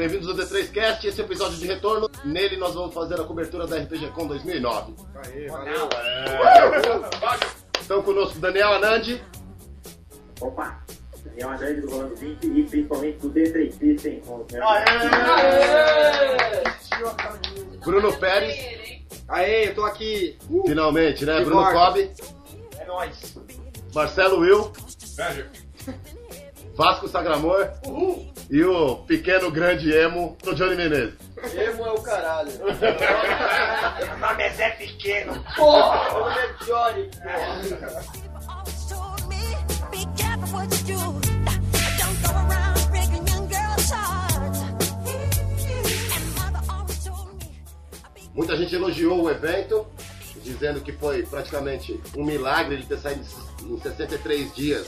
bem-vindos ao D3Cast, esse é o episódio de retorno. Nele nós vamos fazer a cobertura da RPG Com 2009. Aê, valeu. Estão conosco Daniel Anandi, Opa! Daniel Andrade do Rolando 20 e principalmente do D3 System com os meus Bruno Pérez, Aê, eu tô aqui. finalmente, né? Bruno. Cobb, É nóis. Marcelo Will, Vasco Sagramor e o pequeno grande emo, o Johnny Menezes. Emo é o caralho. Meu nome é Zé Pequeno. Porra, meu nome é Johnny, porra. do. Muita gente elogiou o evento, dizendo que foi praticamente um milagre ele ter saído em 63 dias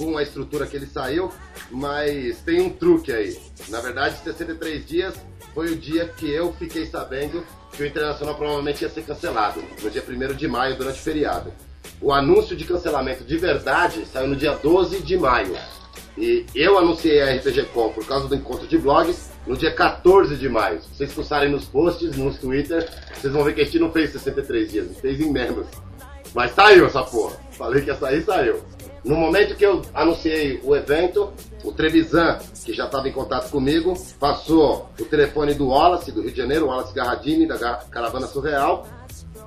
com a estrutura que ele saiu, mas tem um truque aí. Na verdade, 63 dias foi o dia que eu fiquei sabendo que o Internacional provavelmente ia ser cancelado, no dia 1 de maio, durante o feriado. O anúncio de cancelamento de verdade saiu no dia 12 de maio. E eu anunciei a RPG Com por causa do encontro de blogs no dia 14 de maio. Se vocês fuçarem nos posts, nos Twitter, vocês vão ver que a gente não fez 63 dias, fez em menos. Mas saiu essa porra. Falei que ia sair, saiu. No momento que eu anunciei o evento, o Trevisan, que já estava em contato comigo, passou o telefone do Wallace, do Rio de Janeiro, Wallace Garradini, da Caravana Surreal,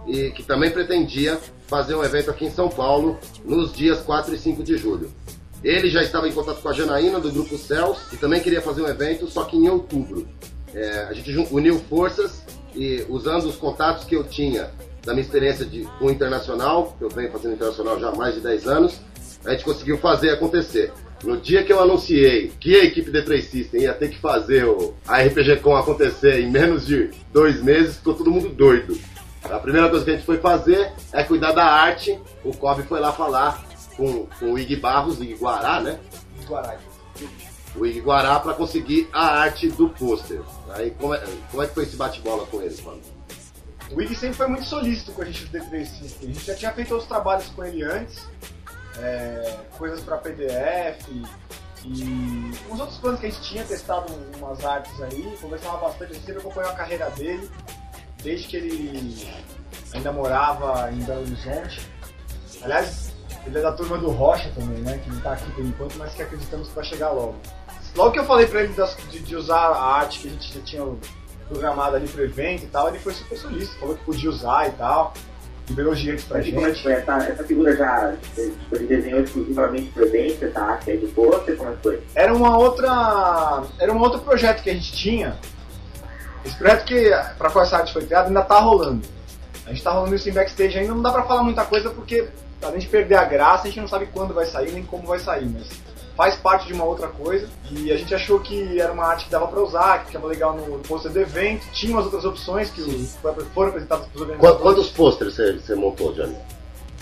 e que também pretendia fazer um evento aqui em São Paulo nos dias 4 e 5 de julho. Ele já estava em contato com a Janaína do Grupo Céus e também queria fazer um evento, só que em outubro. É, a gente uniu forças e usando os contatos que eu tinha da minha experiência de, com o internacional, que eu venho fazendo internacional já há mais de 10 anos, a gente conseguiu fazer acontecer. No dia que eu anunciei que a equipe D3 System ia ter que fazer o, a RPG Com acontecer em menos de dois meses, ficou todo mundo doido. A primeira coisa que a gente foi fazer é cuidar da arte. O Kobe foi lá falar com, com o Ig Barros, Ig Guará, né? Guarai. O Ig Guará para conseguir a arte do pôster. Aí como é, como é que foi esse bate-bola com ele, mano? O Wig sempre foi muito solícito com a gente do D3 System. A gente já tinha feito outros trabalhos com ele antes, é, coisas pra PDF e uns outros planos que a gente tinha testado umas artes aí, conversava bastante, a gente sempre acompanhou a carreira dele, desde que ele ainda morava em Belo Horizonte. Aliás, ele é da turma do Rocha também, né? Que não tá aqui por enquanto, mas que acreditamos que vai chegar logo. Logo que eu falei pra ele das- de, de usar a arte que a gente já tinha programado ali pro evento e tal, ele foi super solícito, falou que podia usar e tal, liberou direitos pra é que gente. foi? Essa, essa figura já ele desenhou exclusivamente pro evento, essa arte aí do pôster, como é que foi? Era uma outra. Era um outro projeto que a gente tinha. Esse projeto que, pra qual essa arte foi criada, ainda tá rolando. A gente tá rolando isso em backstage ainda, não dá pra falar muita coisa porque, além de perder a graça, a gente não sabe quando vai sair nem como vai sair, mas faz parte de uma outra coisa. E a gente achou que era uma arte que dava pra usar, que ficava legal no, pôster do evento. Tinha umas outras opções que os- foram apresentadas pros organizadores. Quantos pôsteres você, você montou, Johnny?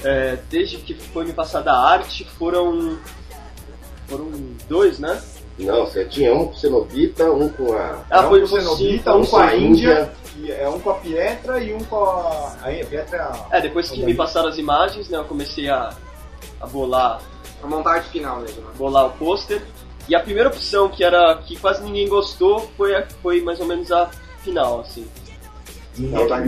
É, desde que foi me passada a arte, foram. Foram dois, né? Não, você tinha um com Cenobita, um com a. Ah, um foi com Cenobita, um com a Índia. Índia, é um com a Pietra e um com a. A Pietra é a. É, depois que me passaram as imagens, né, eu comecei a, a bolar, A montagem final mesmo, né? bolar o pôster. E a primeira opção, que era que quase ninguém gostou, foi, a, foi mais ou menos a final, assim. Não, tá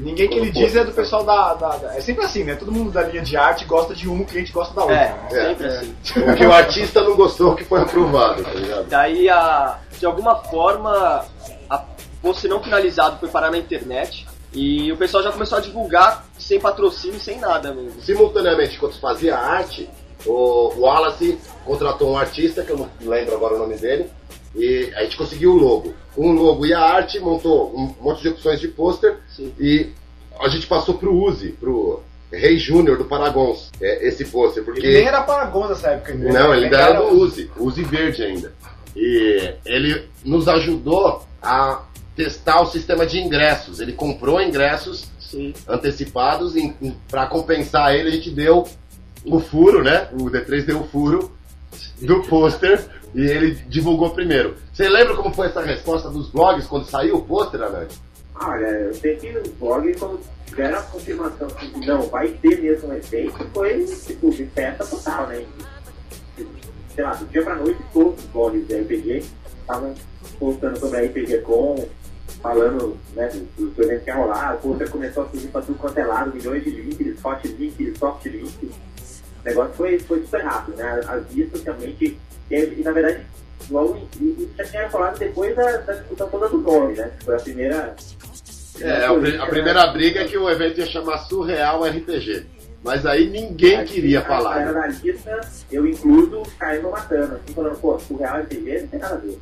Ninguém que ele diz é do pessoal da, da- da- É sempre assim, né? Todo mundo da linha de arte gosta de um, o cliente gosta da outra. É, né? sempre É. assim. O que o artista não gostou que foi aprovado, tá ligado? Daí, a, de alguma forma, a pôster não finalizado foi parar na internet. E o pessoal já começou a divulgar sem patrocínio, sem nada mesmo. Simultaneamente, enquanto fazia a arte, o Wallace contratou um artista, que eu não lembro agora o nome dele, e a gente conseguiu o logo. Com o logo e a arte, montou um monte de opções de pôster, e a gente passou pro Uzi, pro Rei Júnior do Paragons, é, esse pôster, porque... Ele nem era Paragon nessa época ainda. Não, ele ainda era era do Uzi, Uzi verde ainda. E ele nos ajudou a testar o sistema de ingressos. Ele comprou ingressos Sim. antecipados e para compensar ele a gente deu o furo, né? O D3 deu o furo do pôster e ele divulgou primeiro. Você lembra como foi essa resposta dos blogs quando saiu o pôster, Anand? Olha, eu sei que os blogs, quando tiveram a confirmação que não, vai ter mesmo um evento, foi tipo de festa total, né? Sei lá, do dia pra noite, todos os blogs de RPG estavam postando sobre a RPG Com, falando né, dos do eventos que ia rolar, o pôster começou a surgir pra tudo quanto é lado, milhões de links, hot links, soft links. O negócio foi, foi super rápido, né? As vistas realmente. E, e, na verdade, logo isso já tinha falado depois da, da discussão toda do nome, né? Foi a primeira. É, a, pri- a primeira briga é que o evento ia chamar Surreal RPG. Mas aí ninguém queria A falar. galera né? da lista, eu incluso, caindo matando, assim, falando, pô, o Real RPG não tem nada a ver.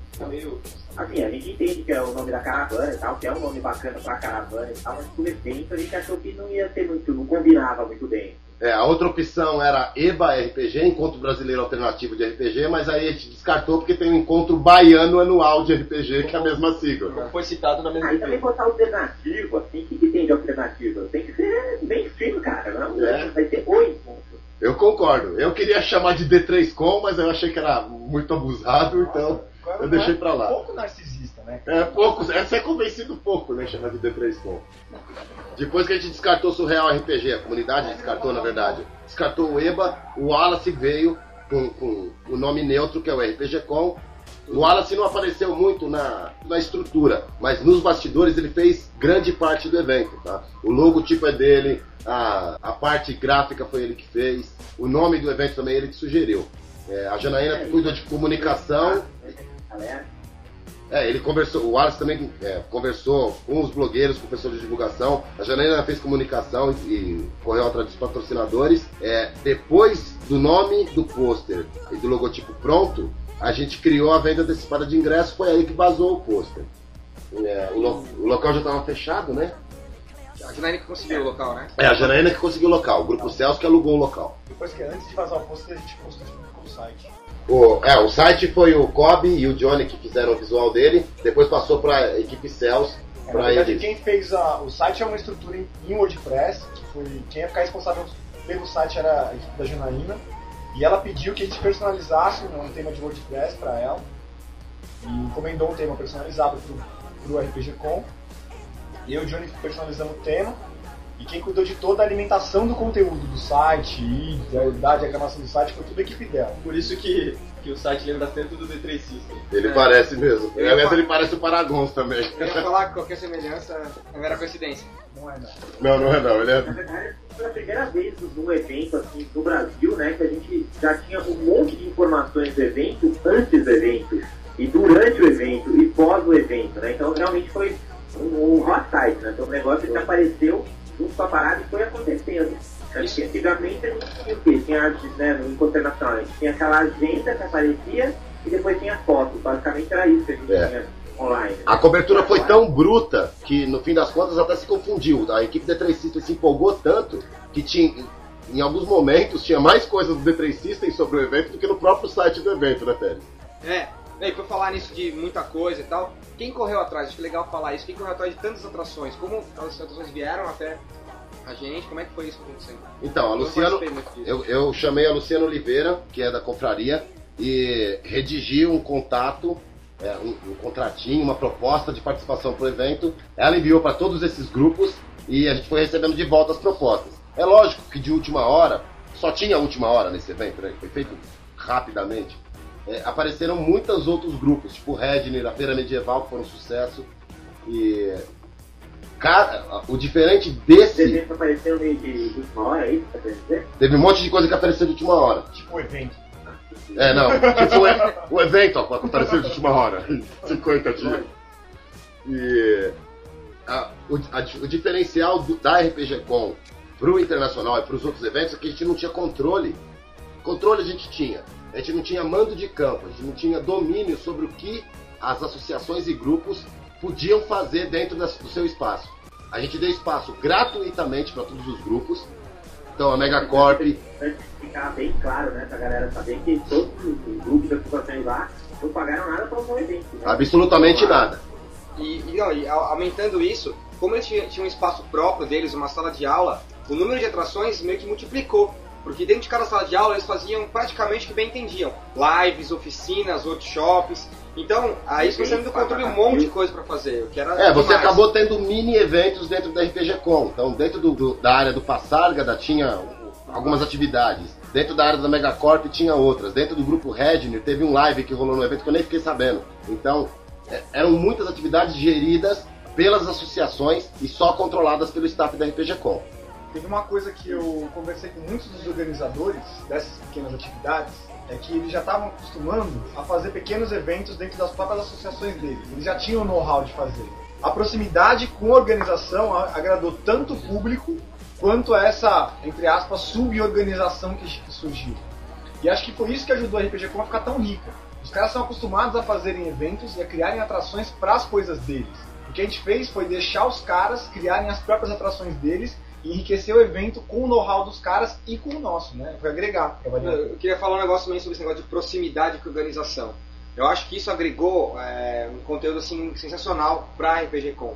Assim, a gente entende que é o nome da caravana e tal, que é um nome bacana pra caravana e tal, mas por evento a gente achou que não ia ter muito, não combinava muito bem. É, a outra opção era EBA RPG, Encontro Brasileiro Alternativo de RPG, mas aí a gente descartou porque tem um encontro baiano anual de RPG, que é a mesma sigla. Não foi citado na mesma Aí também briga. botar alternativo, assim, o que, que tem de alternativa? Tem que ser bem fino, cara, não É. vai ter o encontro. Eu concordo. Eu queria chamar de D3Com, mas eu achei que era muito abusado, então Agora eu não deixei é pra lá. pouco narcisista, né? É pouco, essa é convencido pouco, né? Chamar de D3Com. Depois que a gente descartou o Surreal RPG, a comunidade descartou, na verdade. Descartou o EBA, o Wallace veio com, com o nome neutro, que é o RPG Com. O Wallace não apareceu muito na, na estrutura, mas nos bastidores ele fez grande parte do evento. Tá? O logotipo é dele, a, a parte gráfica foi ele que fez, o nome do evento também ele que sugeriu. É, a Janaína cuida de comunicação, Galera, é, ele conversou, o Wallace também é, conversou com os blogueiros, com o pessoal de divulgação. A Janaína fez comunicação e, e correu atrás dos patrocinadores. É, depois do nome do pôster e do logotipo pronto, a gente criou a venda antecipada de ingresso. Foi aí que vazou o pôster. É, o, lo- o local já estava fechado, né? A Janaína que conseguiu o local, né? É, a Janaína que conseguiu o local. O Grupo Celso que alugou o local. Depois que antes de vazar o post, a gente postou no site. O, é, o site foi o Kobe e o Johnny que fizeram o visual dele. Depois passou para a equipe Celso. É, na verdade, eles. quem fez a- o site é uma estrutura em, em WordPress, que foi quem ia ficar responsável pelo site era a equipe da Janaína, e ela pediu que a gente personalizasse um tema de WordPress para ela, e encomendou um tema personalizado pro, pro RPG Com, e eu e o Johnny personalizamos o tema, e quem cuidou de toda a alimentação do conteúdo do site e da, da diagramação do site foi tudo a equipe dela. Por isso que, que o site lembra tanto do D3 System. Ele É. parece mesmo. Eu Aliás, ele parece o Paragons também. Eu ia falar que qualquer semelhança não era coincidência. Não é não. Não, não é não. Ele Na é... verdade, foi a primeira vez num evento assim no Brasil, né, que a gente já tinha um monte de informações do evento antes do evento, e durante o evento, e pós o evento, né? Então realmente foi um, um hot site, né? Então o negócio que apareceu junto com a parada e foi acontecendo. Isso. Antigamente a gente tinha o quê? Tinha arte, né, no Encontro gente tinha aquela agenda que aparecia e depois tinha foto. Basicamente era isso que a gente É. tinha online. A cobertura foi tão bruta que no fim das contas até se confundiu. A equipe D3 System se empolgou tanto que tinha, em alguns momentos tinha mais coisas do D3 System sobre o evento do que no próprio site do evento, né, Pérez? É, e por falar nisso de muita coisa e tal, quem correu atrás, acho que é legal falar isso, quem correu atrás de tantas atrações, como as atrações vieram até a gente, como é que foi isso acontecendo? Então, a Luciano, eu, eu chamei a Luciana Oliveira, que é da confraria, e redigi um contato, é, um, um contratinho, uma proposta de participação para o evento. Ela enviou para todos esses grupos e a gente foi recebendo de volta as propostas. É lógico que de última hora, só tinha última hora nesse evento, né? Foi feito rapidamente. É, apareceram muitos outros grupos, tipo o Redney, a Feira Medieval, que foram um sucesso. E. Cara, o diferente desse. eventos apareceram meio de de última hora, é que você quer dizer? Teve um monte de coisa que apareceu de última hora. Tipo o evento. É, não. Tipo o, o evento, ó, apareceu de última hora. 50 dias. E a- o, a o diferencial do- da RPG Com pro internacional e pros outros eventos é que a gente não tinha controle. Controle a gente tinha. A gente não tinha mando de campo, a gente não tinha domínio sobre o que as associações e grupos podiam fazer dentro das- do seu espaço. A gente deu espaço gratuitamente para todos os grupos. Então a Megacorp, de ficar bem claro, né, pra galera saber que todos os grupos das ocupações lá não pagaram nada para o evento. Né? absolutamente nada. E, e, não, e au- aumentando isso, como eles tinham, tinham um espaço próprio deles, uma sala de aula, o número de atrações meio que multiplicou. Porque dentro de cada sala de aula eles faziam praticamente o que bem entendiam. Lives, oficinas, workshops. Então, aí você me deu controle um monte de coisa pra fazer. O que era É, você demais. acabou tendo mini eventos dentro da RPG Com. Então, dentro do- do- da área do Passárgada tinha algumas atividades. Dentro da área da Megacorp tinha outras. Dentro do grupo Redner teve um live que rolou no evento que eu nem fiquei sabendo. Então, é, eram muitas atividades geridas pelas associações e só controladas pelo staff da RPG Com. Teve uma coisa que eu conversei com muitos dos organizadores dessas pequenas atividades, é que eles já estavam acostumando a fazer pequenos eventos dentro das próprias associações deles. Eles já tinham o know-how de fazer. A proximidade com a organização agradou tanto o público quanto essa, entre aspas, suborganização que, surgiu. E acho que foi isso que ajudou a RPG Com a ficar tão rica. Os caras são acostumados a fazerem eventos e a criarem atrações para as coisas deles. O que a gente fez foi deixar os caras criarem as próprias atrações deles enriquecer o evento com o know-how dos caras e com o nosso, né? Foi agregar. Eu queria falar um negócio também sobre esse negócio de proximidade com organização. Eu acho que isso agregou é, um conteúdo assim sensacional pra RPG Com.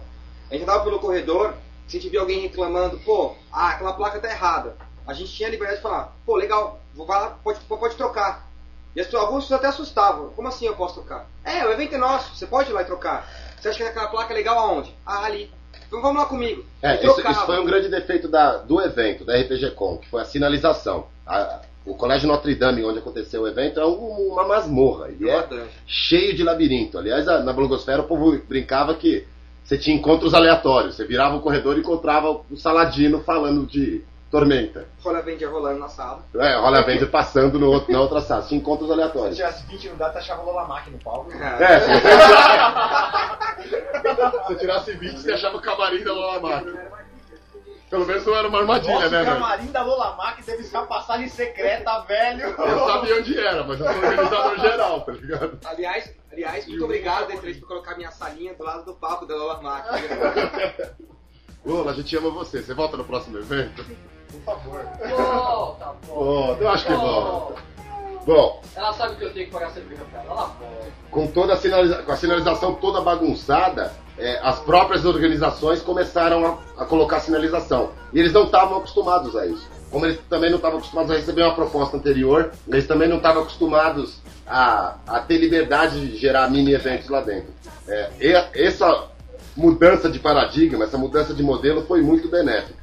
A gente andava pelo corredor, se a gente via alguém reclamando, pô, ah, aquela placa tá errada. A gente tinha a liberdade de falar, pô, legal, vou lá, pode, pode trocar. E as alguns até assustavam. Como assim eu posso trocar? É, o evento é nosso, você pode ir lá e trocar. Você acha que aquela placa é legal aonde? Ah, ali. Então vamos lá comigo. É, isso, isso foi um grande defeito da- do evento, da RPG Com, que foi a sinalização. A- o Colégio Notre Dame, onde aconteceu o evento, é um- uma masmorra. Ele é Importante. cheio de labirinto. Aliás, a- na blogosfera o povo brincava que você tinha encontros aleatórios. Você virava o corredor e encontrava o Saladino falando de Tormenta. Rola Avenger rolando na sala. É, Rola Avenger passando no outro, na outra sala. Tinha encontros Se aleatórios. tivesse 20 no data, achava Lola no palco. É, se você, você tirasse 20, você achava o camarim da Lola Mac. Pelo menos não era uma armadilha, Nossa, né, o velho? camarim da Lola Mac deve ser uma passagem secreta, velho. Eu sabia onde era, mas eu sou organizador geral, tá ligado? Aliás, aliás, muito obrigado, D3, por colocar minha salinha do lado do palco da Lola Mac. Lola, a gente ama você. Você volta no próximo evento? Por favor. Volta, volta. Volta, eu acho que volta. Bom, Ela sabe que eu tenho que pagar cerveja pra ela, ela volta. com toda a, sinaliza- com a sinalização toda bagunçada, é, as próprias organizações começaram a, a colocar sinalização. E eles não estavam acostumados a isso. Como eles também não estavam acostumados a receber uma proposta anterior, eles também não estavam acostumados a, a ter liberdade de gerar mini eventos lá dentro. É, essa mudança de paradigma, essa mudança de modelo foi muito benéfica.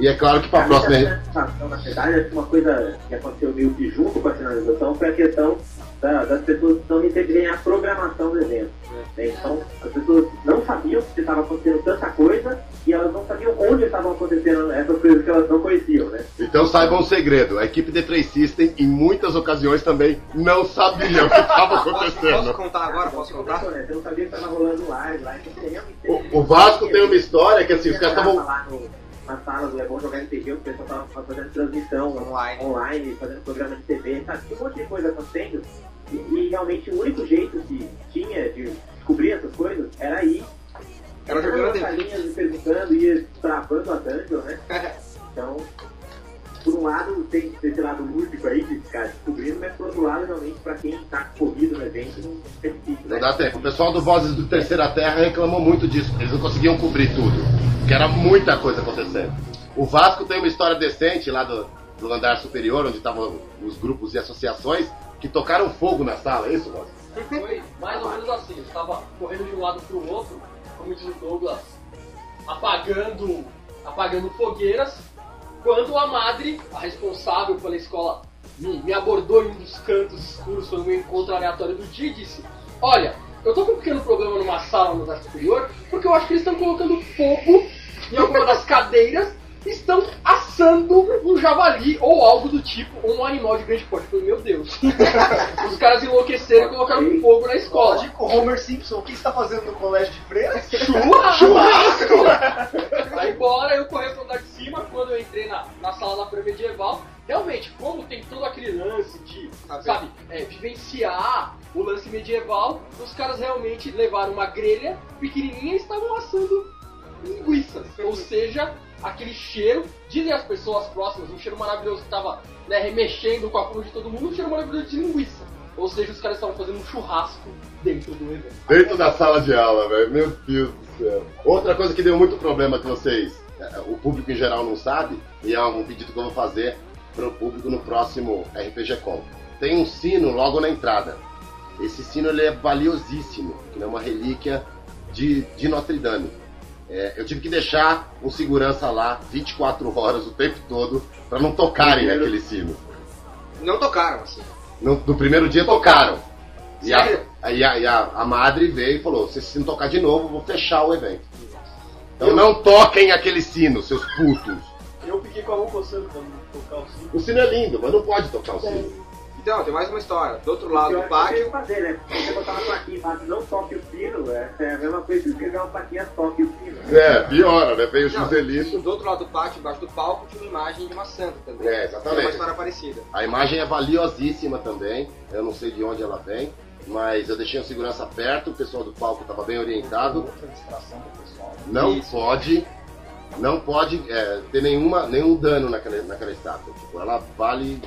E é claro que para a próxima. na verdade, acho que uma coisa que aconteceu meio que junto com a sinalização foi a questão da- das pessoas não receberem a programação do evento. né? Então, as pessoas não sabiam que estava acontecendo tanta coisa e elas não sabiam onde estavam acontecendo essas coisas que elas não conheciam, né? Então saibam um segredo, a equipe de Três System em muitas ocasiões também não sabia o que estava Posso, posso acontecendo. contar agora? Posso contar? Você não sabia que estava rolando live lá, então. O, o Vasco tem uma história que assim, os caras estavam. Na sala do É Bom Jogar RPG, o pessoal tava fazendo transmissão Online. online, fazendo programa de TV, sabe? Tinha um monte de coisa acontecendo. E, e realmente o único jeito que tinha de descobrir essas coisas era ir. Era jogando dentro. salinhas, perguntando, ia travando a dungeon, né? Então, por um lado, tem esse lado lúdico aí de ficar descobrindo, mas por outro lado, realmente, pra quem tá corrido no evento, não é difícil, Não né? dá tempo. O pessoal do Vozes do Terceira Terra reclamou muito disso. Eles não conseguiam cobrir tudo. Era muita coisa acontecendo. O Vasco tem uma história decente lá do, do andar superior, onde estavam os grupos e associações, que tocaram fogo na sala, é isso, Vasco? Foi mais ou menos assim, eu estava correndo de um lado pro outro, como diz o Douglas, apagando, apagando fogueiras, quando a madre, a responsável pela escola, me, me abordou em um dos cantos escuros, foi um encontro aleatório do dia e disse, olha, eu tô com um pequeno problema numa sala no andar superior, porque eu acho que eles estão colocando fogo em alguma das cadeiras estão assando um javali ou algo do tipo, ou um animal de grande porte. Eu falei, meu Deus. Os caras enlouqueceram e colocaram fogo na escola. Lógico, Homer Simpson, o que está fazendo no colégio de freiras? Churrasco! Aí embora, eu corri pro andar de cima, quando eu entrei na, na sala da pré-medieval, realmente, como tem todo aquele lance de, Tá sabe, é, vivenciar o lance medieval, os caras realmente levaram uma grelha pequenininha e estavam assando linguiças. Ou seja, aquele cheiro, dizem as pessoas próximas, um cheiro maravilhoso que tava né, remexendo com a cor de todo mundo, um cheiro maravilhoso de linguiça. Ou seja, os caras estavam fazendo um churrasco dentro do evento. Dentro da sala de aula, velho. Meu Deus do céu. Outra coisa que deu muito problema que vocês, eh, o público em geral não sabe, e é um pedido que eu vou fazer pro público no próximo RPG Com. Tem um sino logo na entrada. Esse sino ele é valiosíssimo, que é uma relíquia de, de Notre Dame. É, eu tive que deixar um segurança lá 24 horas o tempo todo para não tocarem aquele sino. Não tocaram, assim. No, no primeiro dia tocaram. E a, Aí a, e a, a madre veio e falou: se não tocar de novo, eu vou fechar o evento. Então não toquem aquele sino, seus putos. Eu fiquei com a mão coçando pra não tocar o sino. O sino é lindo, mas não pode tocar o sino. Então, tem mais uma história. Do outro lado do que pátio, você fazer, né? Você botar uma plaquinha embaixo, não toque o sino, é, é a mesma coisa que escrever uma plaquinha toque o sino. É, piora, né? Veio o Não, Joselito. do outro lado do pátio, embaixo do palco, tinha uma imagem de uma santa também. É, exatamente. É uma história parecida. A imagem é valiosíssima também. Eu não sei de onde ela vem, mas eu deixei um segurança perto, o pessoal do palco estava bem orientado. Outra distração pro pessoal. Não Isso. pode, não pode é, ter nenhuma, nenhum dano naquela, naquela estátua. Tipo, ela vale.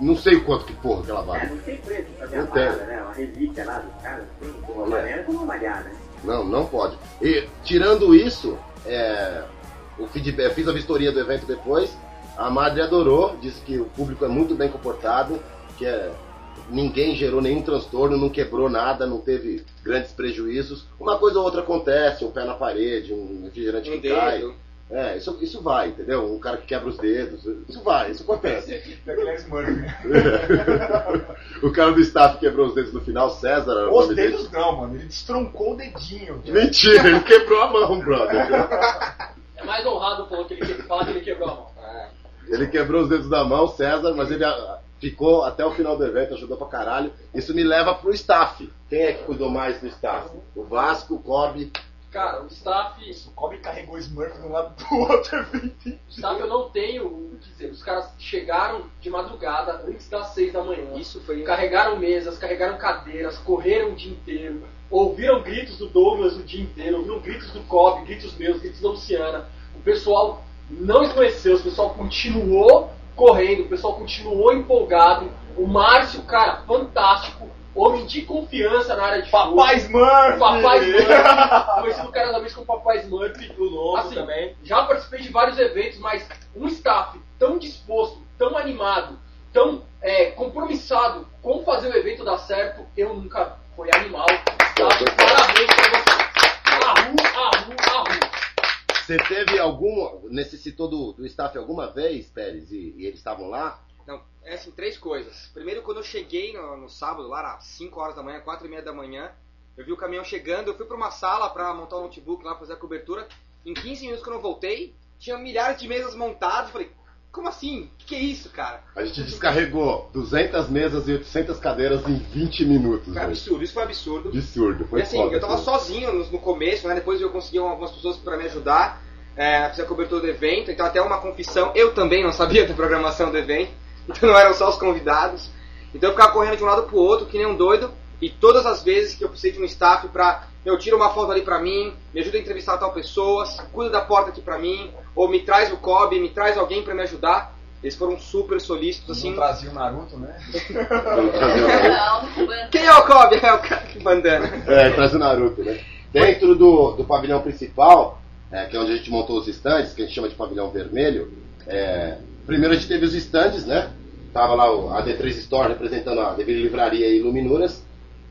Não sei o quanto que porra que ela É, vale. não tem preço pra Não a tem. parada, né? Uma relíquia lá dos caras, assim, uma É. como malhar, né? Não, não pode. E tirando isso, é, o feedback, eu fiz a vistoria do evento depois. A madre adorou, disse que o público é muito bem comportado, que é, ninguém gerou nenhum transtorno, não quebrou nada, não teve grandes prejuízos. Uma coisa ou outra acontece, um pé na parede, um refrigerante Um que cai. É, isso, isso vai, entendeu? Um cara que quebra os dedos, isso vai, isso acontece. Né? o cara do staff quebrou os dedos no final, César. Os nome dele. dedos não, mano. Ele destroncou o dedinho. cara. Mentira, ele quebrou a mão, brother. É mais honrado falar que ele, falar que ele quebrou a mão. É. Ele quebrou os dedos da mão, César, mas ele ah, ficou até o final do evento, ajudou pra caralho. Isso me leva pro staff. Quem é que cuidou mais do staff? O Vasco, o Kobe. Cara, o staff, O Kobe carregou o Smurf de um lado pro outro evento. o staff eu não tenho o que dizer. Os caras chegaram de madrugada, antes das seis da manhã. Isso foi. Carregaram mesas, carregaram cadeiras, correram o dia inteiro, ouviram gritos do Douglas o dia inteiro, ouviram gritos do Kobe, gritos meus, gritos da Luciana. O pessoal não esmoreceu, o pessoal continuou correndo, o pessoal continuou empolgado. O Márcio, cara, fantástico, homem de confiança na área de show. Papai Smurf! O Papai Smurf, conhecido carinhosamente como Papai Smurf. O Lobo Assim, também. Já participei de vários eventos, mas um staff tão disposto, tão animado, tão é, compromissado com fazer o evento dar certo, eu nunca. Foi animal. Staff, parabéns pra você. Arru, arru, arru. Você teve algum. necessitou do, do staff alguma vez, Pérez, e, e eles estavam lá? Não, é assim, três coisas. Primeiro, quando eu cheguei no, no sábado, lá às 5 horas da manhã, 4 e meia da manhã, eu vi o caminhão chegando, eu fui pra uma sala pra montar o notebook lá, fazer a cobertura. Em 15 minutos que eu não voltei, tinha milhares de mesas montadas. Falei, como assim? O que, que é isso, cara? A gente descarregou 200 mesas e 800 cadeiras em 20 minutos. Velho. absurdo, isso foi absurdo. Absurdo, foi e assim, foda, eu tava assim. sozinho no, no começo, né? Depois eu consegui algumas pessoas pra me ajudar. É, fiz a cobertura do evento, então até uma confissão, eu também não sabia da programação do evento, então não eram só os convidados. Então eu ficava correndo de um lado pro outro, que nem um doido, e todas as vezes que eu precisei de um staff pra, meu, tira uma foto ali pra mim, me ajuda a entrevistar tal pessoa, cuida da porta aqui pra mim, ou me traz o Kobe, me traz alguém pra me ajudar. Eles foram super solícitos, assim. Não trazia o Naruto, né? Quem é o Kobe? É o cara que bandana. É, traz o Naruto, né? Dentro do, do pavilhão principal, é, que é onde a gente montou os estandes, que a gente chama de pavilhão vermelho, é, primeiro a gente teve os estandes, né? Tava lá a D3 Store representando a Devir Livraria e Iluminuras,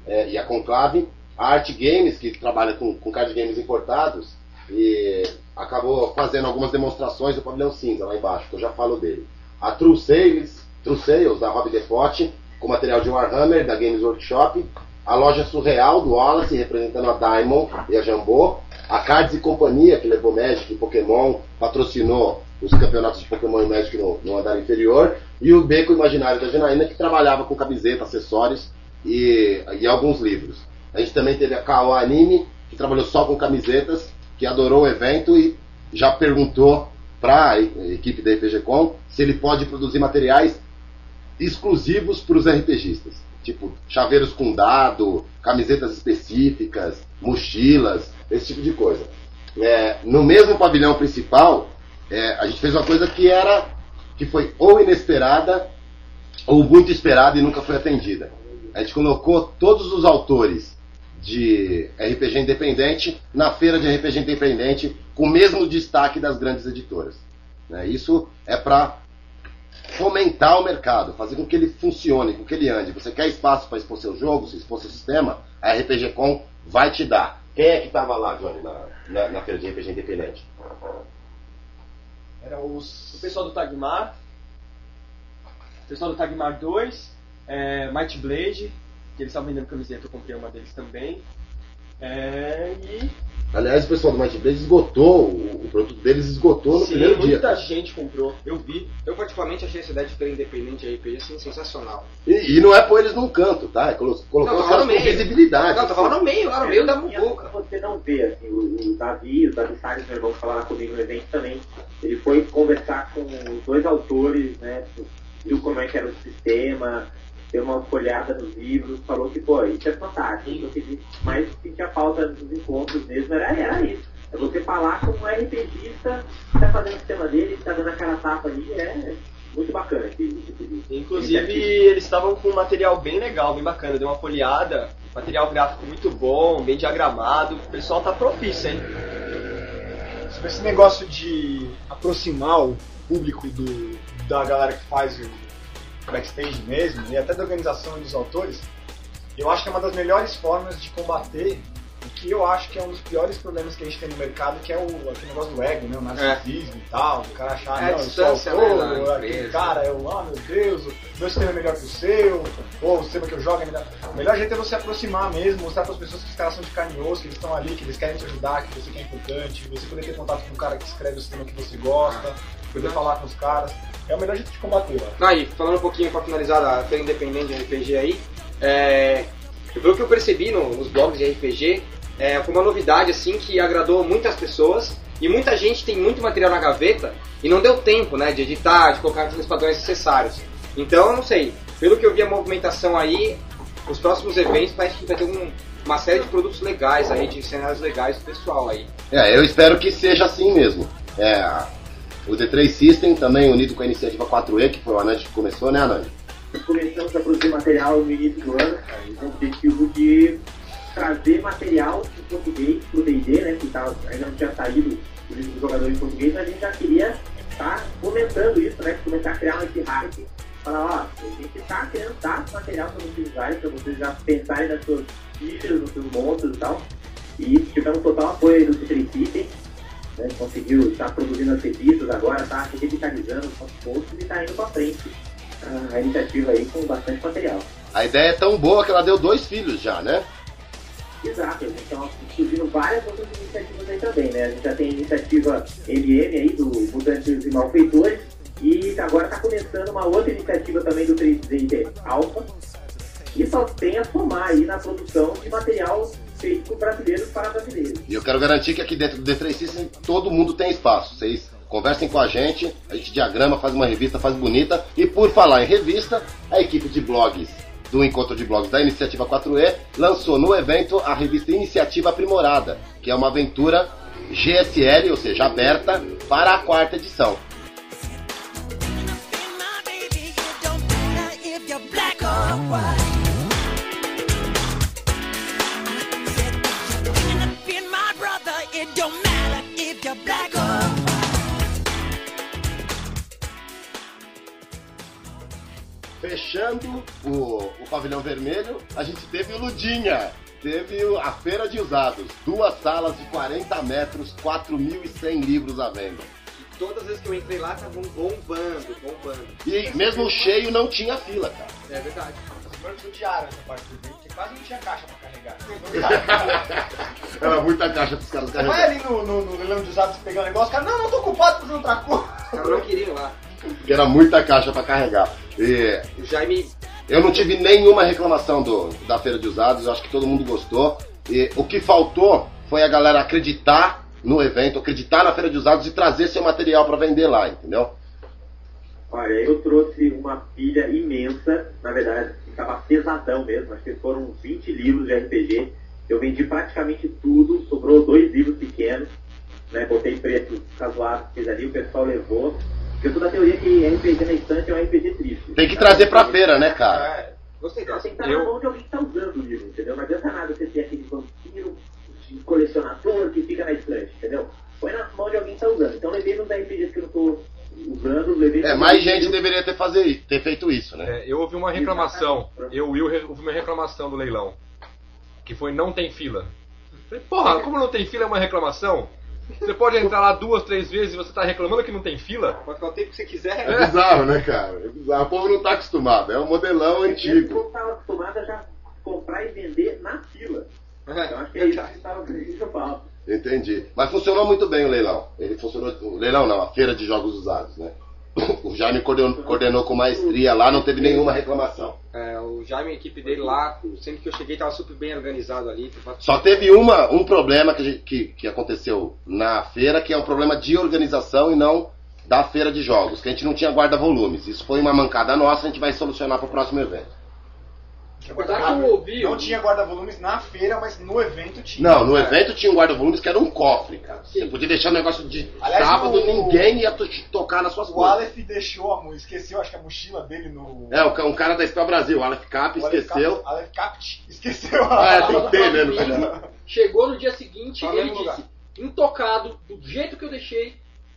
é, e a Conclave. A Art Games, que trabalha com, com card games importados, e acabou fazendo algumas demonstrações do pavilhão cinza lá embaixo, que eu já falo dele. A True Sales, True Sales da Rob Depote, com material de Warhammer, da Games Workshop. A loja Surreal do Wallace, representando a Diamond e a Jambô. A Cards e Companhia, que levou Magic e Pokémon, patrocinou os campeonatos de Pokémon e Magic no, no andar inferior. E o Beco Imaginário da Janaína, que trabalhava com camiseta, acessórios e, e alguns livros. A gente também teve a Kao Anime, que trabalhou só com camisetas, que adorou o evento e já perguntou para a equipe da RPG Com se ele pode produzir materiais exclusivos para os RPGistas. Tipo, chaveiros com dado, camisetas específicas, mochilas, esse tipo de coisa. É, no mesmo pavilhão principal, é, a gente fez uma coisa que era que foi ou inesperada ou muito esperada e nunca foi atendida. A gente colocou todos os autores de RPG independente na feira de RPG independente com o mesmo destaque das grandes editoras. né? Isso é para fomentar o mercado, fazer com que ele funcione, com que ele ande. Você quer espaço para expor seu jogo, se expor seu sistema, a RPG Com vai te dar. Quem é que estava lá, Johnny, na, na, na feira de RPG independente? Era os, o pessoal do Tagmar, o pessoal do Tagmar 2, é, Might Blade, que eles estavam vendendo camiseta, eu comprei uma deles também. É, e Aliás, o pessoal do Might Blade esgotou, o, o produto deles esgotou no sim, primeiro dia. muita gente comprou, eu vi. Eu particularmente achei essa ideia de feira independente de RPG assim, sensacional. E, e não é pôr eles num canto, tá? É colo- colocou Não, os tava caras com meio. visibilidade. Não, tava lá no meio, lá no meio da muvuca. Você não vê, assim, o, o Davi, o Davi Salles, meu irmão, que falaram comigo no evento também, ele foi conversar com os dois autores, né, viu como é que era o sistema, deu uma folhada nos livros, falou que, pô, isso é fantástico, o que mais sentia falta nos encontros mesmo era, era isso. É você falar com um RPGista que tá fazendo o sistema dele, que tá dando a cara a tapa ali, é muito bacana esse tipo Inclusive, eles estavam com um material bem legal, bem bacana. Deu uma folheada, material gráfico muito bom, bem diagramado. O pessoal tá propício, hein? Sobre esse negócio de aproximar o público do, da galera que faz o backstage mesmo, e até da organização e dos autores, eu acho que é uma das melhores formas de combater o que eu acho que é um dos piores problemas que a gente tem no mercado, que é o aquele negócio do ego, né? O narcisismo e tal, o cara achar, É não, eu sou né, autor, aquele cara, eu, ah, meu Deus, o meu sistema é melhor que o seu, ou o sistema que eu jogo é melhor. O melhor jeito é você aproximar mesmo, mostrar para as pessoas que os caras são de carne e que eles estão ali, que eles querem te ajudar, que você que é importante, você poder ter contato com o cara que escreve o sistema que você gosta, poder falar com os caras. É o melhor jeito de combater, eu acho. Aí, falando um pouquinho pra finalizar a feira independente de RPG aí, é, pelo que eu percebi no- nos blogs de RPG, é, foi uma novidade assim que agradou muitas pessoas e muita gente tem muito material na gaveta e não deu tempo, né, de editar, de colocar aqueles padrões necessários. Então, eu não sei, pelo que eu vi a movimentação aí, os próximos eventos parece que vai ter um- uma série de produtos legais aí, de cenários legais do pessoal aí. É, eu espero que seja assim mesmo. É, o D3 System também unido com a iniciativa 4E, que foi o Anand que começou, né, Anand? começamos a produzir material no início do ano, com o objetivo de trazer material em português pro D&D, né, que tava, ainda não tinha saído o livro do jogador em português, mas a gente já queria estar fomentando isso, né, começar a criar esse hype, falar, ó, a gente está querendo dar esse material para vocês usarem, para vocês já pensarem nas suas fichas, nos seus monstros e tal, e tivemos total apoio do C3 System, né, conseguiu estar produzindo as revistas agora, está revitalizando os posts e está indo para frente a- iniciativa aí com bastante material. A ideia é tão boa que ela deu dois filhos já, né? Exato, a gente está surgindo várias outras iniciativas aí também, né? A gente já tem a iniciativa MM aí, do Mutantes e Malfeitores, e agora está começando uma outra iniciativa também do 3D Alpha, e só tem a somar aí na produção de material feito por brasileiros para brasileiros. E eu quero garantir que aqui dentro do D3 System todo mundo tem espaço. Vocês conversem com a gente, a gente diagrama, faz uma revista, faz bonita. E por falar em revista, a equipe de blogs do Encontro de Blogs da Iniciativa 4E lançou no evento a revista Iniciativa Aprimorada, que é uma aventura GSL, ou seja, aberta para a quarta edição. My Fechando o, o pavilhão vermelho, a gente teve o Ludinha. Teve o- a feira de usados, duas salas de 40 metros, 4.100 livros à venda. E todas as vezes que eu entrei lá, estavam bombando, bombando. E mesmo cheio não tinha fila, cara. É verdade. Os bancos odiaram essa parte do vídeo, porque quase não tinha caixa pra carregar. Era muita caixa pros caras Vai carregarem. ali no, no, no leilão de usados pegar o negócio, cara, não, não tô ocupado com outra coisa. Os caras não queriam lá. Porque era muita caixa pra carregar. E O Jaime eu não tive nenhuma reclamação do, da feira de usados, eu acho que todo mundo gostou. E o que faltou foi a galera acreditar no evento, acreditar na feira de usados e trazer seu material pra vender lá, entendeu? Olha, eu trouxe uma pilha imensa, na verdade, estava pesadão mesmo, acho que foram uns 20 livros de RPG. Eu vendi praticamente tudo, sobrou dois livros pequenos, né? Botei preços razoáveis, fiz ali, o pessoal levou. Porque eu sou da teoria que RPG na estante é um RPG triste. Tem que trazer pra feira, né, cara? É, gostei dessa. tem que estar Eu- na mão de alguém que está usando o livro, entendeu? Não adianta nada você ter aquele vampiro de colecionador que fica na estante, entendeu? Põe na mão de alguém que está usando. Então levei nos RPGs que eu não estou usando, levei... É, mais gente deveria ter, fazer, ter feito isso, né? É, eu ouvi uma reclamação. Eu o Will ouvi uma reclamação do leilão. Que foi não tem fila. Falei, porra, como não tem fila é uma reclamação? Você pode entrar lá duas, três vezes e você tá reclamando que não tem fila? Pode ficar o tempo que você quiser. É bizarro, né, cara? É bizarro. O povo não tá acostumado. É um modelão Mesmo antigo. quando estava acostumada, já comprar e vender na fila. Então acho que é isso que estava que eu falo. Entendi. Mas funcionou muito bem o leilão. Ele funcionou. O leilão não, a feira de jogos usados, né? O Jaime coordenou, coordenou com maestria lá, não teve nenhuma reclamação. É, o Jaime e a equipe dele lá, sempre que eu cheguei, tava super bem organizado ali. Só teve uma, um problema que, que, que aconteceu na feira, que é um problema de organização e não da feira de jogos, que a gente não tinha guarda-volumes. Isso foi uma mancada nossa, a gente vai solucionar para o próximo evento. Tinha Apesar guarda- que eu ouvi- Não tinha guarda-volumes na feira, mas no evento tinha. Não, no evento tinha um guarda-volumes que era um cofre, cara. Você podia deixar o negócio de Aliás, sábado, o- ninguém ia to- tocar nas suas O coisas. Aleph deixou a esqueceu, acho que a mochila dele no. É, o um cara da Spell Brasil, o Aleph Cap, o Aleph esqueceu. Cap- Aleph Capt esqueceu Ah, é, a. tem que ter, né? Chegou no dia seguinte Tá e ele mesmo disse, intocado, do jeito que eu deixei,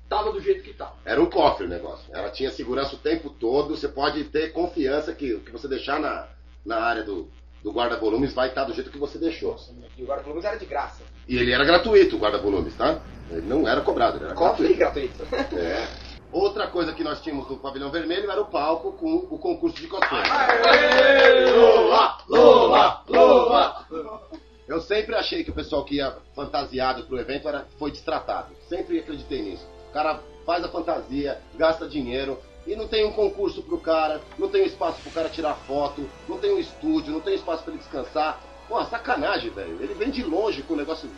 tava do jeito que tava. Era um cofre o negócio. Ela tinha segurança o tempo todo. Você pode ter confiança que o que você deixar na, na área do, do guarda-volumes vai estar do jeito que você deixou. E o guarda-volumes era de graça. E ele era gratuito, o guarda-volumes, tá? Ele não era cobrado, ele era Cofre gratuito. gratuito. É. Outra coisa que nós tínhamos no pavilhão vermelho era o palco com o concurso de cosplay. Lola! Lola! Lola! Eu sempre achei que o pessoal que ia fantasiado pro evento era, foi destratado. Sempre acreditei nisso. O cara faz a fantasia, gasta dinheiro e não tem um concurso pro cara, não tem um espaço pro cara tirar foto, não tem um estúdio, não tem espaço para ele descansar. Pô, sacanagem, velho. Ele vem de longe com o negócio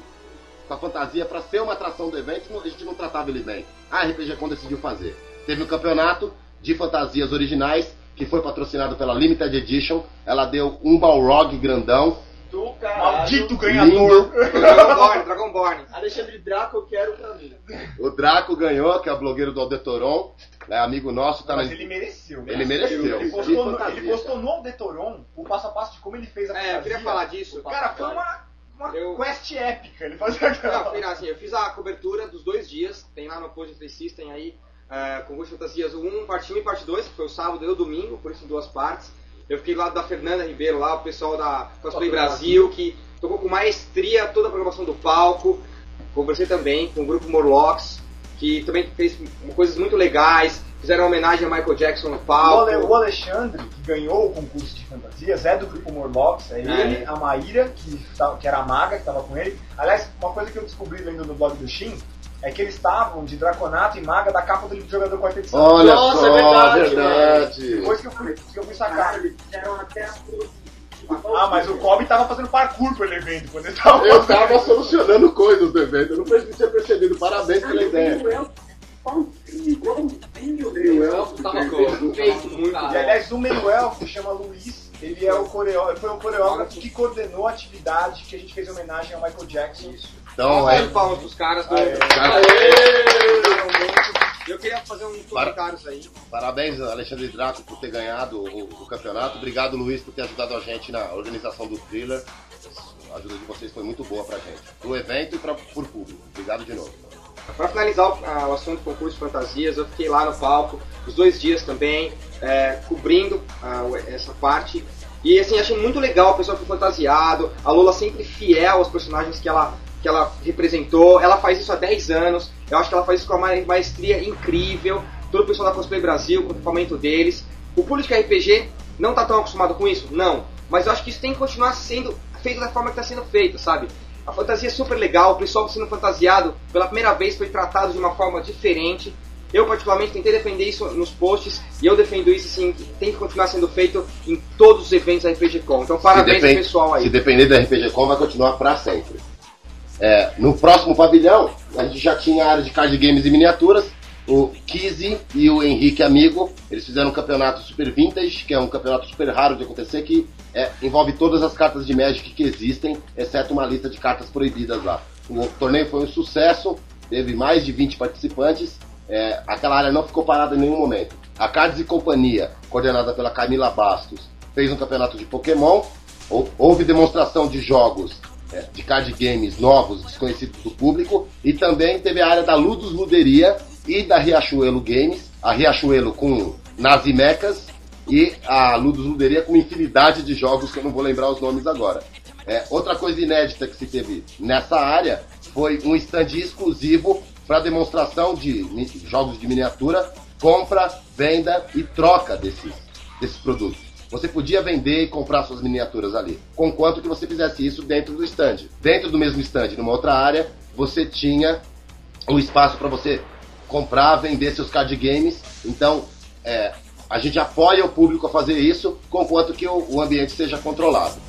com a fantasia para ser uma atração do evento, a gente não tratava ele bem. A RPG Con decidiu fazer. Teve um campeonato de fantasias originais que foi patrocinado pela Limited Edition. Ela deu um Balrog grandão. Do caralho. Maldito ganhador! Dragonborn, Dragonborn. Alexandre Draco eu quero pra mim. O Draco ganhou, que é o blogueiro do Aldetoron, é amigo nosso, tá Mas na... ele mereceu. né? Ele mereceu. Ele postou, no, fantasia, ele postou no Aldetoron o passo a passo de como ele fez a É, eu queria falar disso. Cara, foi uma, uma Eu- quest épica. Ele fazia Não, aquela. foi assim, eu fiz a cobertura dos dois dias, tem lá no Post 3 System aí, é, concurso de fantasias 1, parte 1 e parte 2, que foi o sábado e o domingo, por isso em duas partes. Eu fiquei lá da Fernanda Ribeiro, lá, o pessoal da Cosplay Brasil, que tocou com maestria toda a programação do palco. Conversei também com o grupo Morlocks, que também fez coisas muito legais, fizeram uma homenagem a Michael Jackson no O palco. O Alexandre, que ganhou o concurso de fantasias, é do grupo Morlocks, é ele, a Maíra, que, tá- que era a maga, que estava com ele. Aliás, uma coisa que eu descobri lendo no blog do Shin é que eles estavam de Draconato e Maga da capa do livro do jogador quarta edição. Olha Nossa, só, é verdade, verdade. Depois que eu fui, que eu fui sacar. Eles fizeram até a Ah, mas o Kobe tava fazendo parkour pelo evento quando ele tava Eu tava solucionando coisas do evento, eu não percebi tinha percebido. Parabéns pela ideia. O elfo tava feito muito, E aliás, o meio elfo chama Luiz, ele é o coreógrafo, foi o coreógrafo que coordenou a atividade que a gente fez em homenagem ao Michael Jackson. Então, é, palmas pros caras do. Aê. cara, Eu queria fazer um comentário aí. parabéns, Alexandre Draco, por ter ganhado o, o campeonato. Obrigado, Luiz, por ter ajudado a gente na organização do thriller. A ajuda de vocês foi muito boa pra gente. Pro evento e pra, por público. Obrigado de novo. Para finalizar o, o assunto do concurso de fantasias, eu fiquei lá no palco os dois dias também, é, cobrindo o- essa parte. E assim, achei muito legal o pessoal foi fantasiado, a Lola sempre fiel aos personagens que ela, que ela representou. Ela faz isso há 10 anos, eu acho que ela faz isso com uma ma- maestria incrível. Todo o pessoal da Cosplay Brasil, com o equipamento deles. O público RPG não está tão acostumado com isso? Não. Mas eu acho que isso tem que continuar sendo feito da forma que está sendo feito, sabe? A fantasia é super legal, o pessoal sendo fantasiado pela primeira vez foi tratado de uma forma diferente. Eu, particularmente, tentei defender isso nos posts e eu defendo isso, assim, que tem que continuar sendo feito em todos os eventos da RPG Com. Então, parabéns Se ao pessoal Se aí. depender da RPG Com, vai continuar pra sempre. É, no próximo pavilhão, a gente já tinha a área de card games e miniaturas. O Kizzy e o Henrique Amigo, eles fizeram um campeonato Super Vintage, que é um campeonato super raro de acontecer, que é, envolve todas as cartas de Magic que existem, exceto uma lista de cartas proibidas lá. O torneio foi um sucesso, teve mais de 20 participantes, é, aquela área não ficou parada em nenhum momento. A Cards e Companhia, coordenada pela Camila Bastos, fez um campeonato de Pokémon, Hou- houve demonstração de jogos de card games novos, desconhecidos do público, e também teve a área da Ludus Luderia e da Riachuelo Games, a Riachuelo com Nazimecas e a Ludus Luderia com infinidade de jogos que eu não vou lembrar os nomes agora. É, outra coisa inédita que se teve nessa área foi um stand exclusivo para demonstração de jogos de miniatura, compra, venda e troca desses, desses produtos. Você podia vender e comprar suas miniaturas ali, conquanto que você fizesse isso dentro do stand. Dentro do mesmo stand, numa outra área, você tinha o espaço para você comprar, vender seus card games. Então, é, a gente apoia o público a fazer isso, conquanto que o, o ambiente seja controlado.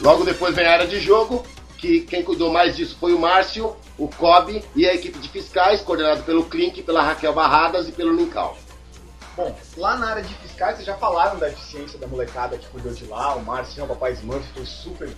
Logo depois vem a área de jogo, que quem cuidou mais disso foi o Márcio, o Kobe e a equipe de fiscais, coordenado pelo Klink, pela Raquel Barradas e pelo Linkal. Bom, lá na área de fiscais, vocês já falaram da eficiência da molecada que cuidou de lá. O Márcio, o papai Smurf, foi super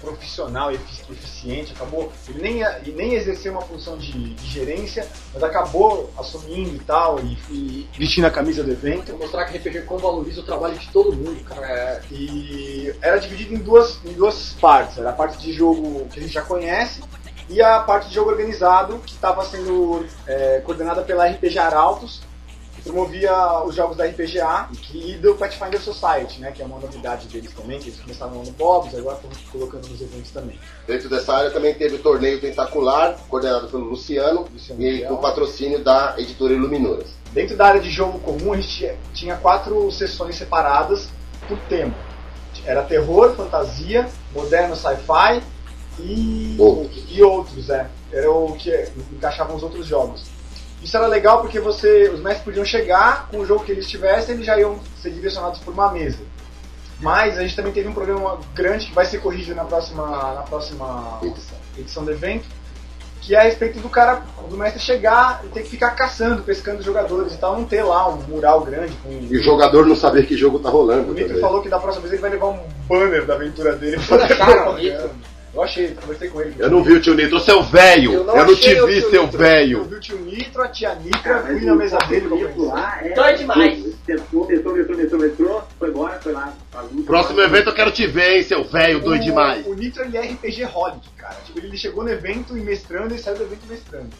profissional e efici- eficiente. Acabou, ele nem, ele nem exerceu uma função de, de gerência, mas acabou assumindo e tal, e, e vestindo a camisa do evento. Mostrar que RPG Com valoriza o trabalho de todo mundo, cara. É, e era dividido em duas, em duas partes. Era a parte de jogo que a gente já conhece e a parte de jogo organizado que estava sendo é, coordenada pela RPG Arautos, promovia os jogos da RPGA e, do Pathfinder Society, né, que é uma novidade deles também, que eles começaram no Bobs, agora estão colocando nos eventos também. Dentro dessa área também teve o torneio tentacular, coordenado pelo Luciano, Luciano e com patrocínio da editora Iluminuras. Dentro da área de jogo comum, a gente tinha- tinha quatro sessões separadas por tema. Era terror, fantasia, moderno, sci-fi e Outros. e outros, é. Era o que encaixavam os outros jogos. Isso era legal porque você, os mestres podiam chegar com o jogo que eles tivessem, eles já iam ser direcionados por uma mesa. Mas a gente também teve um problema grande que vai ser corrigido na próxima, na próxima Edição. edição do evento, que é a respeito do cara, do mestre chegar e ter que ficar caçando, pescando jogadores e tal, não ter lá um mural grande com. E o jogador não saber que jogo tá rolando. O Nitro também. falou que da próxima vez ele vai levar um banner da aventura dele Cara. Eu achei, conversei com ele. Eu não vi o tio Nitro, seu velho! Eu Eu não não, achei te vi, seu Nitro. Eu velho! vi o tio Nitro, a tia Nitra, fui na mesa dele pra lá é. Dói demais. Metrô, metrô, metrô, metrô, metrô, foi embora, foi lá. Próximo evento eu quero te ver, hein, seu velho doido demais! O Nitro ele é RPG Holic, cara. Tipo, ele chegou no evento e mestrando e saiu do evento mestrando.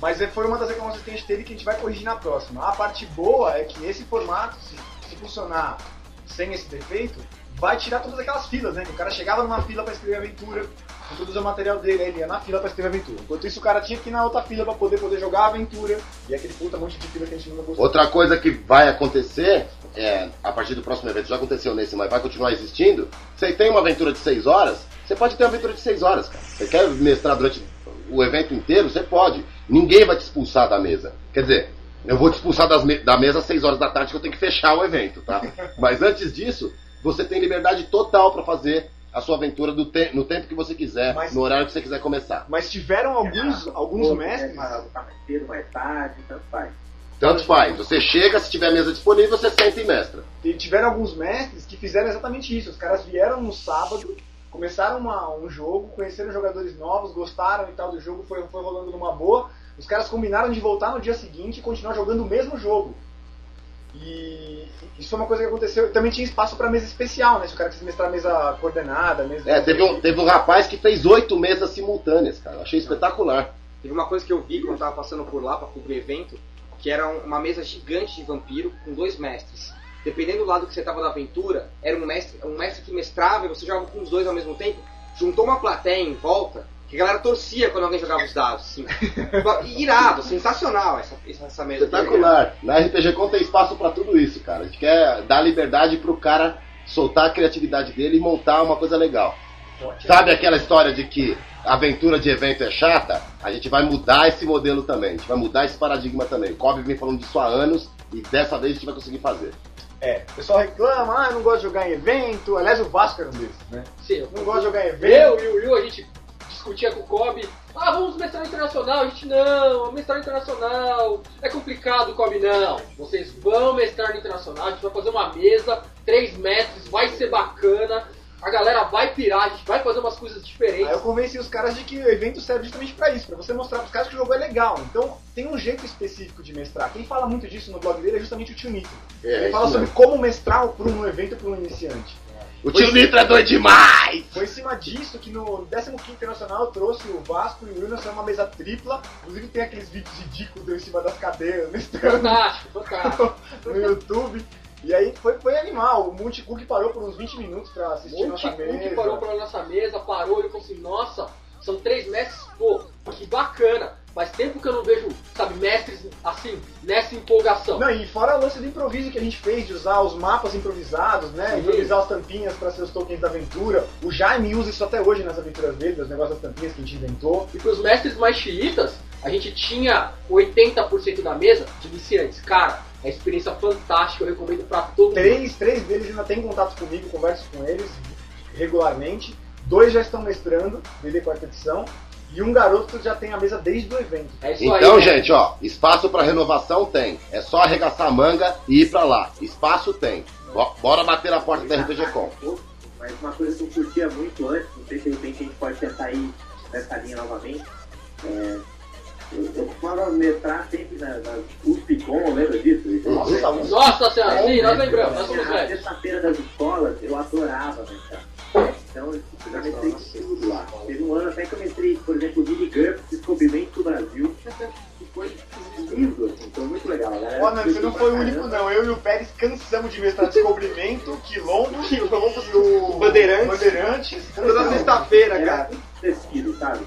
Mas é- foi uma das reclamações que a gente teve que a gente vai corrigir na próxima. A parte boa é que esse formato, se, se funcionar sem esse defeito, vai tirar todas aquelas filas, né? O cara chegava numa fila pra escrever aventura, introduzir o material dele, aí ele ia na fila pra escrever aventura. Enquanto isso, o cara tinha que ir na outra fila pra poder, poder jogar a aventura. E aquele puta monte de fila que a gente nunca gostou. Outra coisa que vai acontecer, é, a partir do próximo evento, já aconteceu nesse, mas vai continuar existindo, você tem uma aventura de 6 horas, você pode ter uma aventura de 6 horas, cara. Você quer mestrar durante o evento inteiro, você pode. Ninguém vai te expulsar da mesa. Quer dizer, eu vou te expulsar me- da mesa às 6 horas da tarde que eu tenho que fechar o evento, tá? Mas antes disso, você tem liberdade total pra fazer a sua aventura do te- no tempo que você quiser, Mas- no horário que você quiser começar. Mas tiveram alguns, alguns Pô, mestres. mais cedo, mais tarde, tanto faz. Tanto faz. Você chega, se tiver mesa disponível, você senta e mestra. E tiveram alguns mestres que fizeram exatamente isso. Os caras vieram no sábado, começaram uma- um jogo, conheceram jogadores novos, gostaram e tal do jogo, foi, foi rolando numa boa. Os caras combinaram de voltar no dia seguinte e continuar jogando o mesmo jogo. E isso foi uma coisa que aconteceu. Também tinha espaço para mesa especial, né? Se o cara quisesse mestrar mesa coordenada, mesa. É, teve um, teve um rapaz que fez oito mesas simultâneas, cara. Eu achei espetacular. Teve uma coisa que eu vi quando eu tava passando por lá pra cobrir o evento, que era um- uma mesa gigante de vampiro com dois mestres. Dependendo do lado que você tava da aventura, era um mestre, um mestre que mestrava e você jogava com os dois ao mesmo tempo. Juntou uma plateia em volta, que a galera torcia quando alguém jogava os dados. Assim. Irado, sensacional essa, essa mesa. Espetacular. Na RPG Com tem espaço pra tudo isso, cara. A gente quer dar liberdade pro cara soltar a criatividade dele e montar uma coisa legal. Sabe aquela história de que aventura de evento é chata? A gente vai mudar esse modelo também. A gente vai mudar esse paradigma também. O Kobe vem falando disso há anos e dessa vez a gente vai conseguir fazer. É, o pessoal reclama, ah, eu não gosto de jogar em evento. Aliás, o Vasco era um desses, né? Sim, Não gosto de jogar em evento. Eu e o Will, a gente discutia com o Kobe. Ah, vamos mestrar internacional. A gente, não, mestrar internacional. É complicado, Kobe, não. Vocês vão mestrar no internacional. A gente vai fazer uma mesa, três mestres, vai ser bacana. A galera vai pirar, a gente vai fazer umas coisas diferentes. Aí eu convenci os caras de que o evento serve justamente pra isso, pra você mostrar pros caras que o jogo é legal. Então tem um jeito específico de mestrar. Quem fala muito disso no blog dele é justamente o Tio Nito. É, Ele fala sobre mesmo. como mestrar para um evento para um iniciante. O tio Nitro é doido demais! Foi em cima disso que no 15 Internacional eu trouxe o Vasco e o nessa uma mesa tripla. Inclusive tem aqueles vídeos ridículos em cima das cadeiras mestrando Fantástico, fantástico. no YouTube. E aí foi, foi animal. O Monte Cook parou por uns 20 minutos pra assistir Um nossa Monte Cook mesa. parou pra nossa mesa, parou e falou assim, nossa, São três mestres, pô, que bacana. Faz tempo que eu não vejo, sabe, mestres assim, nessa empolgação. Não, e fora o lance do improviso que a gente fez, de usar os mapas improvisados, né? Sim. Improvisar as tampinhas para ser os tokens da aventura. O Jaime usa isso até hoje nas aventuras dele, os negócios das tampinhas que a gente inventou. E pros mestres mais chiitas, a gente tinha 80% da mesa de iniciantes. Cara, é experiência fantástica, eu recomendo pra todo mundo. Três, três deles ainda têm contato comigo, converso com eles regularmente. Dois já estão mestrando, DD quarta edição. E um garoto já tem a mesa desde o evento. É isso Então, aí, né? gente, ó, espaço pra renovação tem. É só arregaçar a manga e ir pra lá. Espaço tem. Bo- Bora bater na porta da RPG Com. Mas uma coisa que eu curtia muito antes, não sei se de repente a gente pode tentar ir nessa linha novamente. é, eu, eu costumava metrar sempre na, na USPCOM, lembra disso? Isso é Nossa, é- Nossa senhora, sim, nós lembramos, nós somos Na sexta-feira das escolas, eu adorava metrar. Então, eu já mestrei tudo lá. Teve um ano até que eu mestrei, por exemplo, o Mini GURPS, Descobrimento do Brasil. Que foi lindo, assim, foi muito legal. Galera Ó, não, você não foi o único não. Eu e o Pérez cansamos de mestrar Descobrimento, Quilombo, Quilombo, e o Bandeirantes. Bandeirantes. Toda sexta-feira, cara. muito divertido, sabe?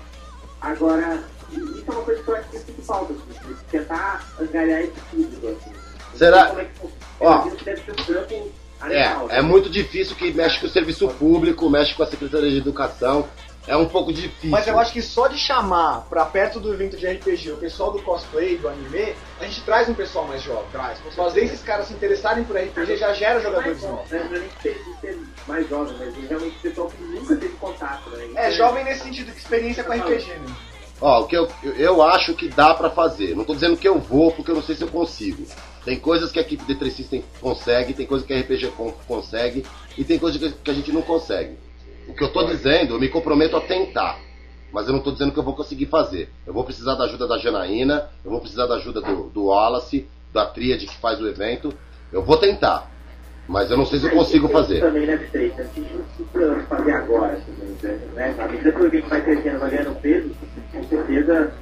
Agora, isso é uma coisa que eu acho que eu sinto falta, assim, tentar angariar esse público, assim. Será- como é que funciona. Ó. Deve ser um trampo animal, É, é muito difícil que mexe com o serviço público, mexe com a Secretaria de Educação. É um pouco difícil. Mas eu acho que só de chamar pra perto do evento de RPG o pessoal do cosplay, do anime, a gente traz um pessoal mais jovem. Traz. Fazer esses caras se interessarem por RPG já gera jogadores novos. né, não é nem ser, mais jovem, mas realmente pessoal que nunca teve contato, né? É, jovem nesse sentido de experiência com RPG, né? Ó, o que eu, eu- eu acho que dá pra fazer. Não tô dizendo que eu vou, porque eu não sei se eu consigo. Tem coisas que a equipe D3 System consegue, tem coisas que a RPG Con- consegue, e tem coisas que- a gente não consegue. O que eu tô dizendo, eu me comprometo a tentar. Mas eu não tô dizendo que eu vou conseguir fazer. Eu vou precisar da ajuda da Janaína, eu vou precisar da ajuda do, do Wallace, da Tríade que faz o evento. Eu vou tentar. Mas eu não sei se eu consigo fazer. Também deve ser, a gente não precisa fazer agora, né? À medida que o evento vai crescendo, vai ganhando peso, com certeza,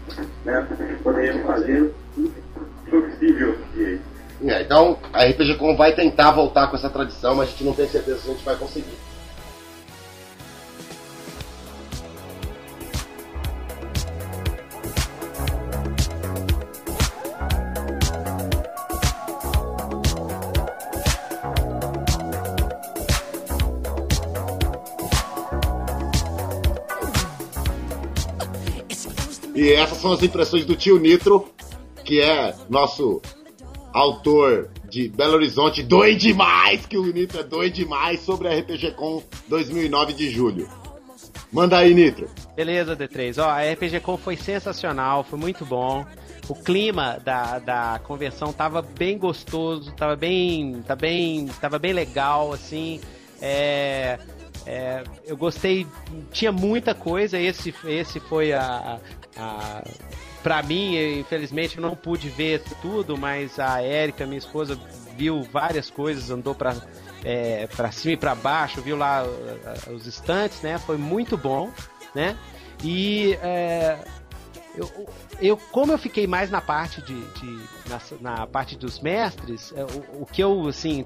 né, poderemos fazer tudo É, então a RPG Com vai tentar voltar com essa tradição, mas a gente não tem certeza se a gente vai conseguir. E essas são as impressões do tio Nitro, que é nosso autor de Belo Horizonte, doido demais, que o Nitro é doido demais sobre a RPG Com 2009 de julho. Manda aí, Nitro. Beleza, D3. Ó, a RPG Com foi sensacional, foi muito bom. O clima da, da conversão tava bem gostoso, tava bem, tá bem, tava bem legal, assim. É, é, eu gostei, tinha muita coisa. Esse, esse foi a, a para mim, infelizmente, eu não pude ver tudo, mas a Érica, minha esposa, viu várias coisas, andou para é, para cima e para baixo, viu lá os estantes, né? Foi muito bom, né? E é, eu, eu, como eu fiquei mais na parte de, de na, na, parte dos mestres, é, o, o, que eu assim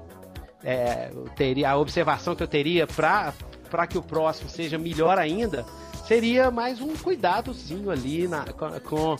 é, eu teria a observação que eu teria para para que o próximo seja melhor ainda seria mais um cuidadozinho ali na, com, com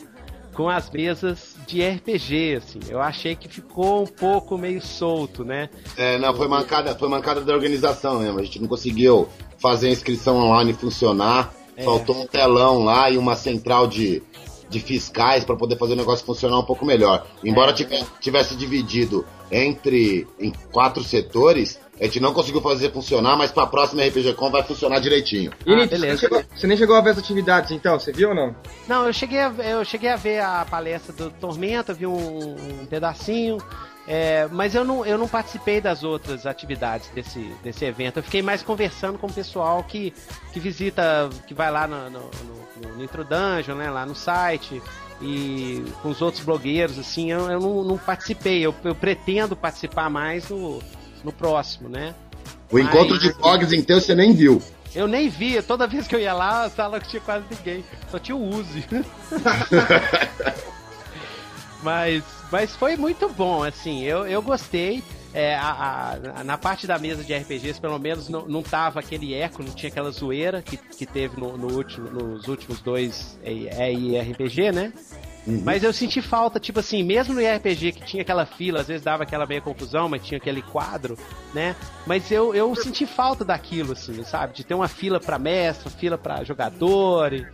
com as mesas de RPG, assim. Eu achei que ficou um pouco meio solto, né? É, não, foi mancada, foi mancada da organização mesmo. A gente não conseguiu fazer a inscrição online funcionar. É. Faltou um telão lá e uma central de, de fiscais para poder fazer o negócio funcionar um pouco melhor. Embora é. tivesse dividido entre em quatro setores, a gente não conseguiu fazer funcionar, mas pra próxima RPG Com vai funcionar direitinho. Ah, você, nem chegou, você nem chegou a ver as atividades então? Você viu ou não? Não, eu cheguei a, eu cheguei a ver a palestra do Tormenta, vi um, um pedacinho. É, mas eu não, eu não participei das outras atividades desse, desse evento. Eu fiquei mais conversando com o pessoal que, que visita, que vai lá no, no, no, no Nitro Dungeon, né, lá no site, e com os outros blogueiros, assim, eu, eu não, não participei. Eu, eu pretendo participar mais no, no próximo, né? O Mas... encontro de blogs, então, você nem viu. Eu nem vi, toda vez que eu ia lá, a sala tinha quase ninguém, só tinha o Uzi. mas, mas foi muito bom, assim, eu, eu gostei. é, a- a- na parte da mesa de RPGs, pelo menos, não, não tava aquele eco, não tinha aquela zoeira que, que teve no, no último, nos últimos dois EIRPG, né? Mas eu senti falta, tipo assim, mesmo no RPG que tinha aquela fila, às vezes dava aquela meia confusão, mas tinha aquele quadro, né? Mas eu, eu senti falta daquilo, assim, sabe? De ter uma fila pra mestre, fila pra jogador. E,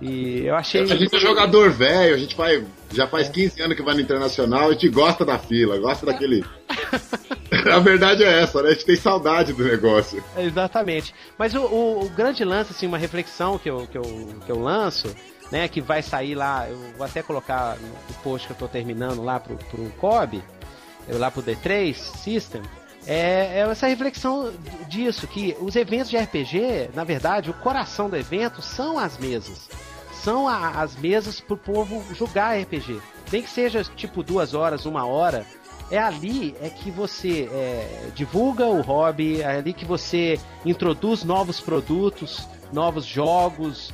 e eu achei. A gente é jogador velho, a gente vai, já faz 15 anos que vai no Internacional, a gente gosta da fila, gosta daquele. a verdade é essa, né? A gente tem saudade do negócio. Exatamente. Mas o, o- o grande lance, assim, uma reflexão que eu, que eu, que eu lanço, né, que vai sair lá, eu vou até colocar no post que eu tô terminando lá pro, pro COB, lá pro D3 System, é, é essa reflexão disso, que os eventos de RPG, na verdade, o coração do evento são as mesas. São a- as mesas pro povo jogar RPG. Nem que seja tipo duas horas, uma hora, é ali é que você é, divulga o hobby, é ali que você introduz novos produtos, novos jogos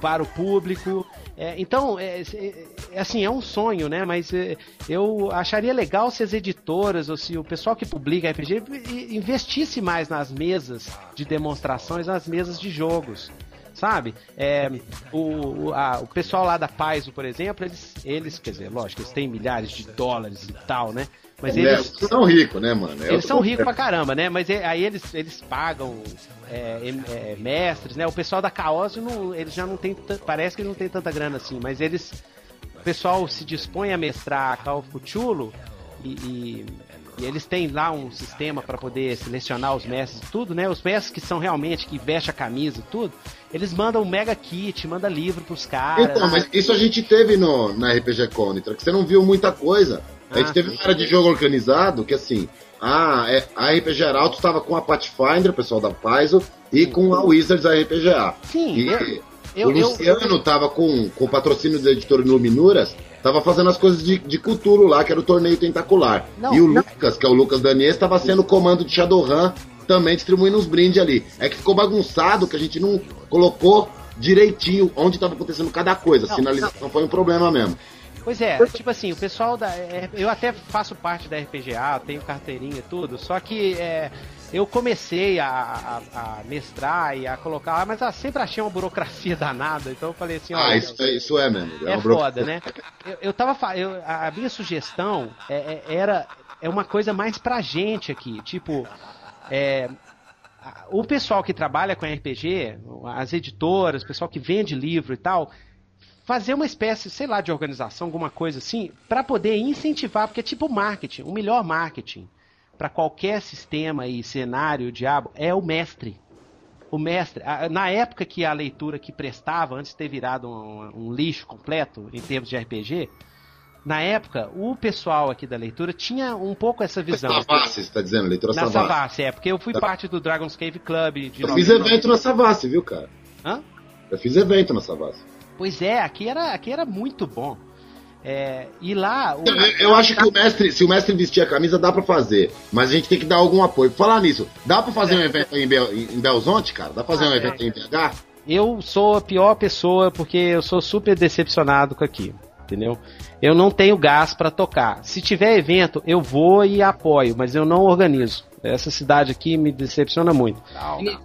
para o público. É, então, é, é, é assim, é um sonho, né? Mas é, eu acharia legal se as editoras ou se o pessoal que publica RPG investisse mais nas mesas de demonstrações, nas mesas de jogos. Sabe? É, o, a- o pessoal lá da Paizo, por exemplo, eles, eles, quer dizer, lógico, eles têm milhares de dólares e tal, né? Mas É, eles, são ricos, né, mano? É eles são ricos pra caramba, né? Mas é- aí eles, eles pagam é, é, mestres, né? O pessoal da Caos, eles já não tem, parece que eles não tem tanta grana assim, mas eles, o pessoal se dispõe a mestrar a Call of Cthulhu e, e, e eles têm lá um sistema para poder selecionar os mestres e tudo, né? Os mestres que são realmente, que vestem a camisa e tudo, eles mandam um mega kit, mandam livro pros caras. Então, mas isso a gente teve no, na RPG Conitra, que você não viu muita coisa. A gente Ah, teve sim. uma área de jogo organizado que assim, a, é, a RPG Arauto estava com a Pathfinder, o pessoal da Paizo, e com a Wizards RPGA. Sim, E eu- eu- o Luciano tava com, com o patrocínio da editora Iluminuras, tava fazendo as coisas de, de Cthulhu lá, que era o torneio tentacular. Não, e o não. Lucas, que é o Lucas Daniel, estava sendo o comando de Shadowrun, também distribuindo uns brindes ali. É que ficou bagunçado, que a gente não colocou direitinho onde estava acontecendo cada coisa. A Não, sinalização foi um problema mesmo. Pois é, tipo assim, o pessoal da. é, eu até faço parte da RPGA, tenho carteirinha e tudo, só que é, eu comecei a, a- a mestrar e a colocar, mas eu sempre achei uma burocracia danada, então eu falei assim, Ah, isso é, isso é mesmo. é uma foda, né? Eu, eu tava eu, a minha sugestão é, é- era é uma coisa mais pra gente aqui, tipo é, o pessoal que trabalha com RPG, as editoras, o pessoal que vende livro e tal, fazer uma espécie, sei lá, de organização, alguma coisa assim, para poder incentivar, porque é tipo marketing, o melhor marketing para qualquer sistema e cenário, diabo, é o mestre. O mestre, na época que a leitura que prestava, antes de ter virado um, um lixo completo em termos de RPG, na época, o pessoal aqui da leitura tinha um pouco essa visão. Savassi, você tá dizendo, leitura Na Savassi. Savassi, é, porque eu fui parte do Dragon's Cave Club de Eu fiz 99. evento na Savassi, viu, cara? Hã? Eu fiz evento na Savassi. Pois é, aqui era, aqui era muito bom. É, e lá. o- Eu, eu acho que o mestre, se o mestre vestir a camisa, dá pra fazer. Mas a gente tem que dar algum apoio. Falar nisso, dá pra fazer um evento aí em, Bel, em Belzonte, cara? Dá pra fazer um Ah, evento aí em BH? Eu sou a pior pessoa porque eu sou super decepcionado com aqui, entendeu? Eu não tenho gás pra tocar. Se tiver evento, eu vou e apoio, mas eu não organizo. Essa cidade aqui me decepciona muito.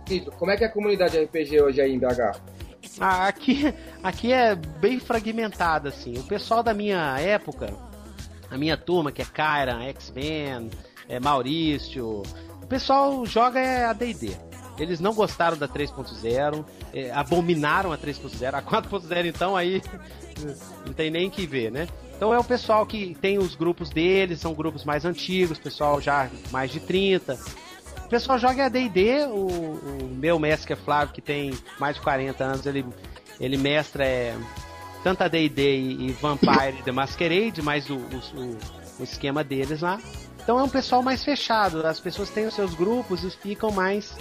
Nito, como é que é a comunidade RPG hoje aí em BH? Ah, Aqui, aqui é bem fragmentada, assim. O pessoal da minha época, a minha turma, que é Kyra, X-Men, é Maurício, o pessoal joga é a D&D. Eles não gostaram da 3.0, é, abominaram a 3.0, a 4.0 então aí não tem nem que ver, né? Então é o pessoal que tem os grupos deles, são grupos mais antigos, pessoal já mais de 30. O pessoal joga AD&D, o, o meu mestre que é Flávio, que tem mais de 40 anos, ele, ele mestra é, tanto AD&D e, e Vampire e The Masquerade, mais o, o, o- esquema deles lá. Então é um pessoal mais fechado, as pessoas têm os seus grupos e ficam mais...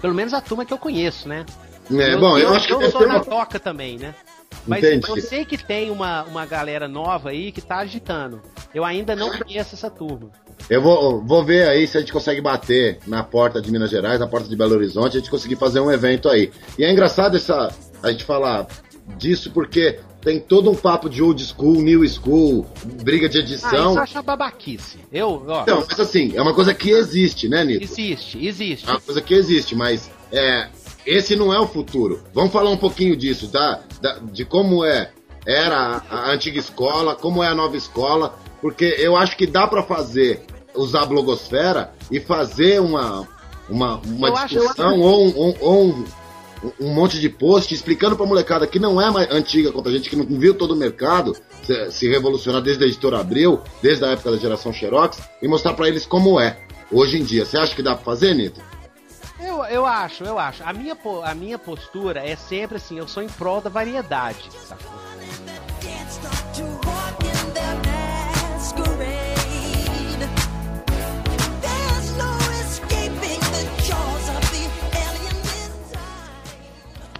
Pelo menos a turma que eu conheço, né? É, bom, eu, acho que eu sou na toca também, né? Mas Entendi. eu sei que tem uma, uma galera nova aí que tá agitando. Eu ainda não conheço essa turma. Eu vou, vou ver aí se a gente consegue bater na porta de Minas Gerais, na porta de Belo Horizonte, a gente conseguir fazer um evento aí. E é engraçado essa, a gente falar disso porque tem todo um papo de old school, new school, briga de Ah, isso edição. eu acho babaquice. Eu, ó, Então, mas assim, é uma coisa que existe, né, Nito? existe, existe. É uma coisa que existe, mas é, esse não é o futuro. Vamos falar um pouquinho disso, tá? Da- de como é era a, a antiga escola, como é a nova escola, porque eu acho que dá pra fazer, usar a blogosfera e fazer uma, uma, uma Eu acho- discussão ou, um, ou- um, um monte de post explicando pra molecada que não é mais antiga quanto a gente, que não viu todo o mercado se, se revolucionar desde a editora Abril, desde a época da geração Xerox, e mostrar pra eles como é hoje em dia. Você acha que dá pra fazer, Nito? Eu, eu acho, eu acho. A minha, a minha postura é sempre assim, eu sou em prol da variedade, sacou?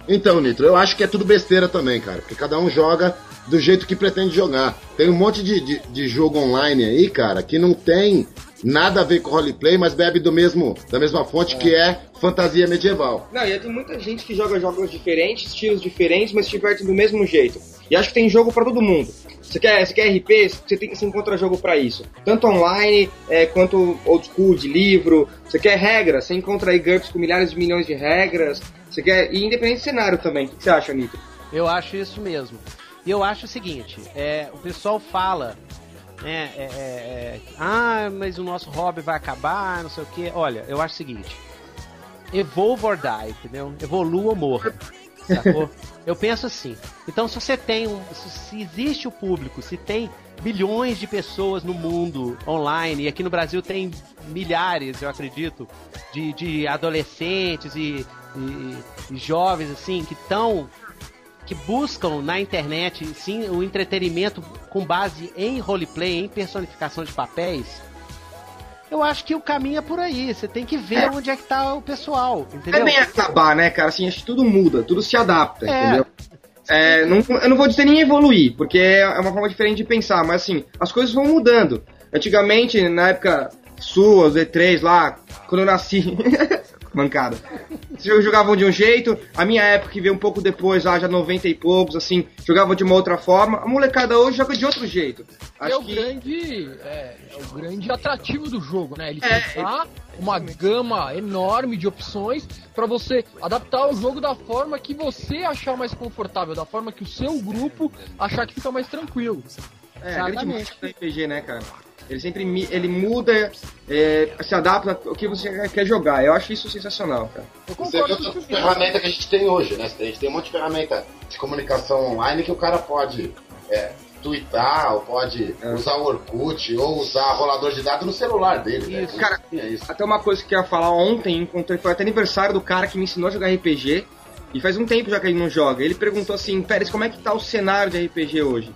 Então, Nitro, eu acho que é tudo besteira também, cara. Porque cada um joga do jeito que pretende jogar. Tem um monte de, de, de jogo online aí, cara, que não tem nada a ver com roleplay, mas bebe do mesmo, da mesma fonte que é fantasia medieval. Não, e tem muita gente que joga jogos diferentes, estilos diferentes, mas se diverte do mesmo jeito. E acho que tem jogo pra todo mundo. Você quer, você quer RP, você, tem, você encontra jogo pra isso. Tanto online, é, quanto old school, de livro. Você quer regras, você encontra aí GURPS com milhares de milhões de regras. Você quer, e independente de cenário também. O que você acha, Nito? Eu acho isso mesmo. E eu acho o seguinte, é, o pessoal fala, né, é, é, é, ah, mas o nosso hobby vai acabar, não sei o que. Olha, eu acho o seguinte, evolve or die, entendeu? Evolua ou morra, sacou? eu penso assim, então se você tem um, se, existe o público, se tem bilhões de pessoas no mundo online, e aqui no Brasil tem milhares, eu acredito, de, de adolescentes e, e- e jovens, assim, que estão que buscam na internet sim o entretenimento com base em roleplay, em personificação de papéis, eu acho que o caminho é por aí. Você tem que ver onde é que tá o pessoal, é entendeu? bem acabar, né, cara? Assim, acho que tudo muda, tudo se adapta, É. entendeu? É, não, eu não vou dizer nem evoluir, porque é uma forma diferente de pensar, mas assim, as coisas vão mudando. Antigamente, na época sua, os E3 lá, quando eu nasci, mancada. Vocês jogavam de um jeito, a minha época que veio um pouco depois, lá já 90 e poucos, assim, jogavam de uma outra forma. A molecada hoje joga de outro jeito. é Acho o que grande é, é o grande atrativo do jogo, né? Ele É, dá uma gama enorme de opções pra você adaptar o jogo da forma que você achar mais confortável, da forma que o seu grupo achar que fica mais tranquilo. É, grande Exatamente. mágica do RPG, né, cara? Ele sempre ele muda, é, se adapta ao que você quer jogar. Eu acho isso sensacional, cara. Eu Você vê concordo outra com ferramenta que a gente tem hoje, né? A gente tem um monte de ferramenta de comunicação online que o cara pode é, twittar, ou pode É. usar o Orkut, ou usar rolador de dados no celular dele. né? Isso, cara. É isso. Até uma coisa que eu ia falar ontem, encontrei, foi até aniversário do cara que me ensinou a jogar RPG. E faz um tempo já que ele não joga. Ele perguntou assim, Pérez, como é que tá o cenário de RPG hoje?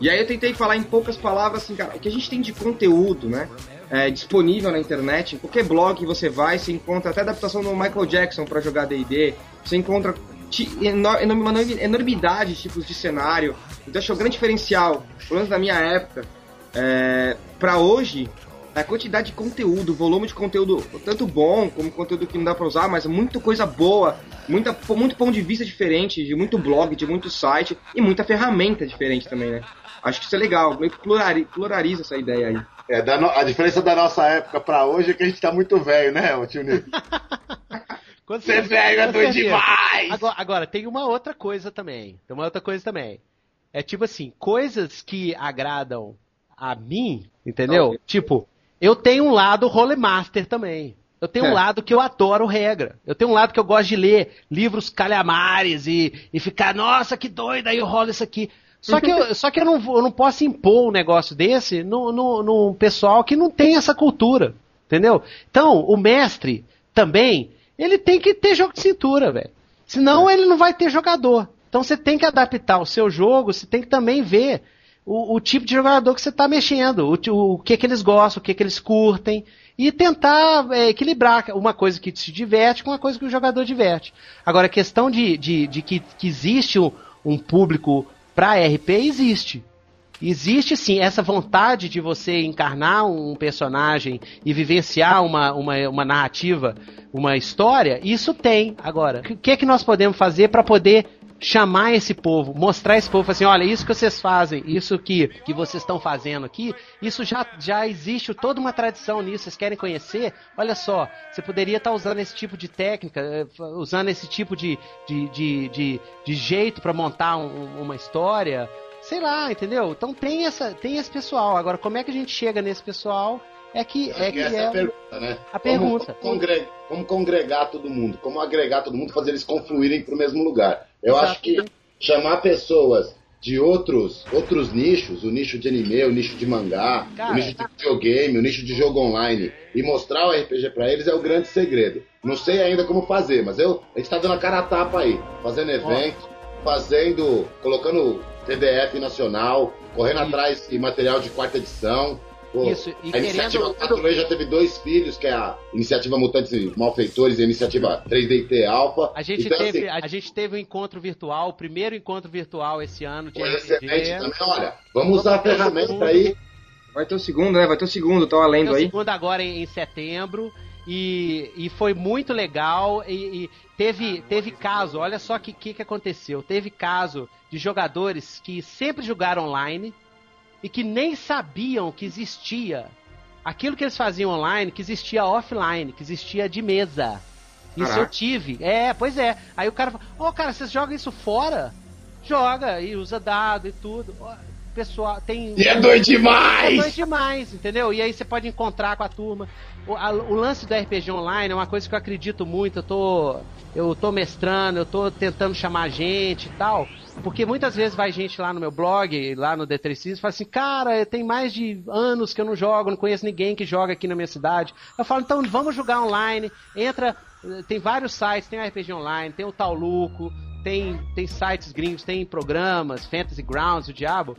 E aí eu tentei falar em poucas palavras assim, cara, o que a gente tem de conteúdo, né? é, disponível na internet, em qualquer blog que você vai, você encontra até adaptação do Michael Jackson para jogar D&D, você encontra uma enormidade de tipos de cenário. Então acho que o grande diferencial, pelo menos na minha época, é, para hoje, a quantidade de conteúdo, volume de conteúdo, tanto bom como conteúdo que não dá pra usar, mas muita coisa boa, muita, muito ponto de vista diferente, de muito blog, de muito site e muita ferramenta diferente também, né? Acho que isso é legal, meio que plurari- pluraliza essa ideia aí. É, da no- A diferença da nossa época pra hoje é que a gente tá muito velho, né, tio Nito? Quando Você é velho, é doido demais! Agora, agora, tem uma outra coisa também. Tem uma outra coisa também. É tipo assim, coisas que agradam a mim, entendeu? Tipo, eu tenho um lado rolemaster também. Eu tenho um É. lado que eu adoro regra. Eu tenho um lado que eu gosto de ler livros calhamares e, e ficar, nossa, que doido, aí eu rolo isso aqui. Só que eu, só que eu, não, eu não posso impor um negócio desse no, no, no pessoal que não tem essa cultura. Entendeu? Então, o mestre também, ele tem que ter jogo de cintura, velho. Senão ele não vai ter jogador. Então você tem que adaptar o seu jogo, você tem que também ver o, o tipo de jogador que você está mexendo, o, o que que eles gostam, o que que eles curtem, e tentar é, equilibrar uma coisa que te diverte com uma coisa que o jogador diverte. Agora, a questão de, de, de que, que existe um, um público para RP, existe. Existe sim essa vontade de você encarnar um personagem e vivenciar uma, uma, uma narrativa, uma história, isso tem. Agora, o que é que nós podemos fazer para poder chamar esse povo, mostrar esse povo assim, olha, isso que vocês fazem, isso que, que vocês estão fazendo aqui, isso já, já existe toda uma tradição nisso, vocês querem conhecer? Olha só, você poderia estar usando esse tipo de técnica, eh, usando esse tipo de, de, de, de, de jeito para montar um- uma história, sei lá, entendeu? Então tem essa, tem esse pessoal. Agora, como é que a gente chega nesse pessoal? É que é que essa é é a pergunta, né? a pergunta. Como, congre- como congregar todo mundo? Como agregar todo mundo, fazer eles confluírem para o mesmo lugar? Eu Exato. acho que chamar pessoas de outros, outros nichos, o nicho de anime, o nicho de mangá, Cara, o nicho de videogame, o nicho de jogo online, e mostrar o RPG para eles é o grande segredo. Não sei ainda como fazer, mas eu, a gente tá dando a cara a tapa aí, fazendo evento, fazendo, colocando PDF nacional, correndo atrás de material de quarta edição. Pô, Isso, e a iniciativa querendo- Patrulha já teve dois filhos, que é a Iniciativa Mutantes e Malfeitores e a Iniciativa 3DT Alpha. A gente, Então, teve, assim, a gente teve um encontro virtual, o primeiro encontro virtual esse ano de excelente também. Olha, vamos usar a ferramenta aí. Vai ter o segundo, né? Vai ter o segundo, tava Tem lendo o aí. segundo agora em, em setembro. E, e foi muito legal. E, e teve, teve caso, olha só o que, que, que aconteceu. Teve caso de jogadores que sempre jogaram online e que nem sabiam que existia aquilo que eles faziam online, que existia offline, que existia de mesa. Isso Caraca. eu tive. É, pois é. Aí o cara fala, ô cara, vocês jogam isso fora? Joga e usa dado e tudo. Pessoal, tem. E é doido É demais! doido demais, entendeu? E aí você pode encontrar com a turma. O, a- o lance do RPG online é uma coisa que eu acredito muito. Eu tô, eu tô mestrando, eu tô tentando chamar gente e tal. Porque muitas vezes vai gente lá no meu blog, lá no D3C, e fala assim: Cara, tem mais de anos que eu não jogo, não conheço ninguém que joga aqui na minha cidade. Eu falo: Então vamos jogar online. Entra, tem vários sites, tem o RPG online, tem o Tauluco, tem, tem sites gringos, tem programas, Fantasy Grounds, o Diabo.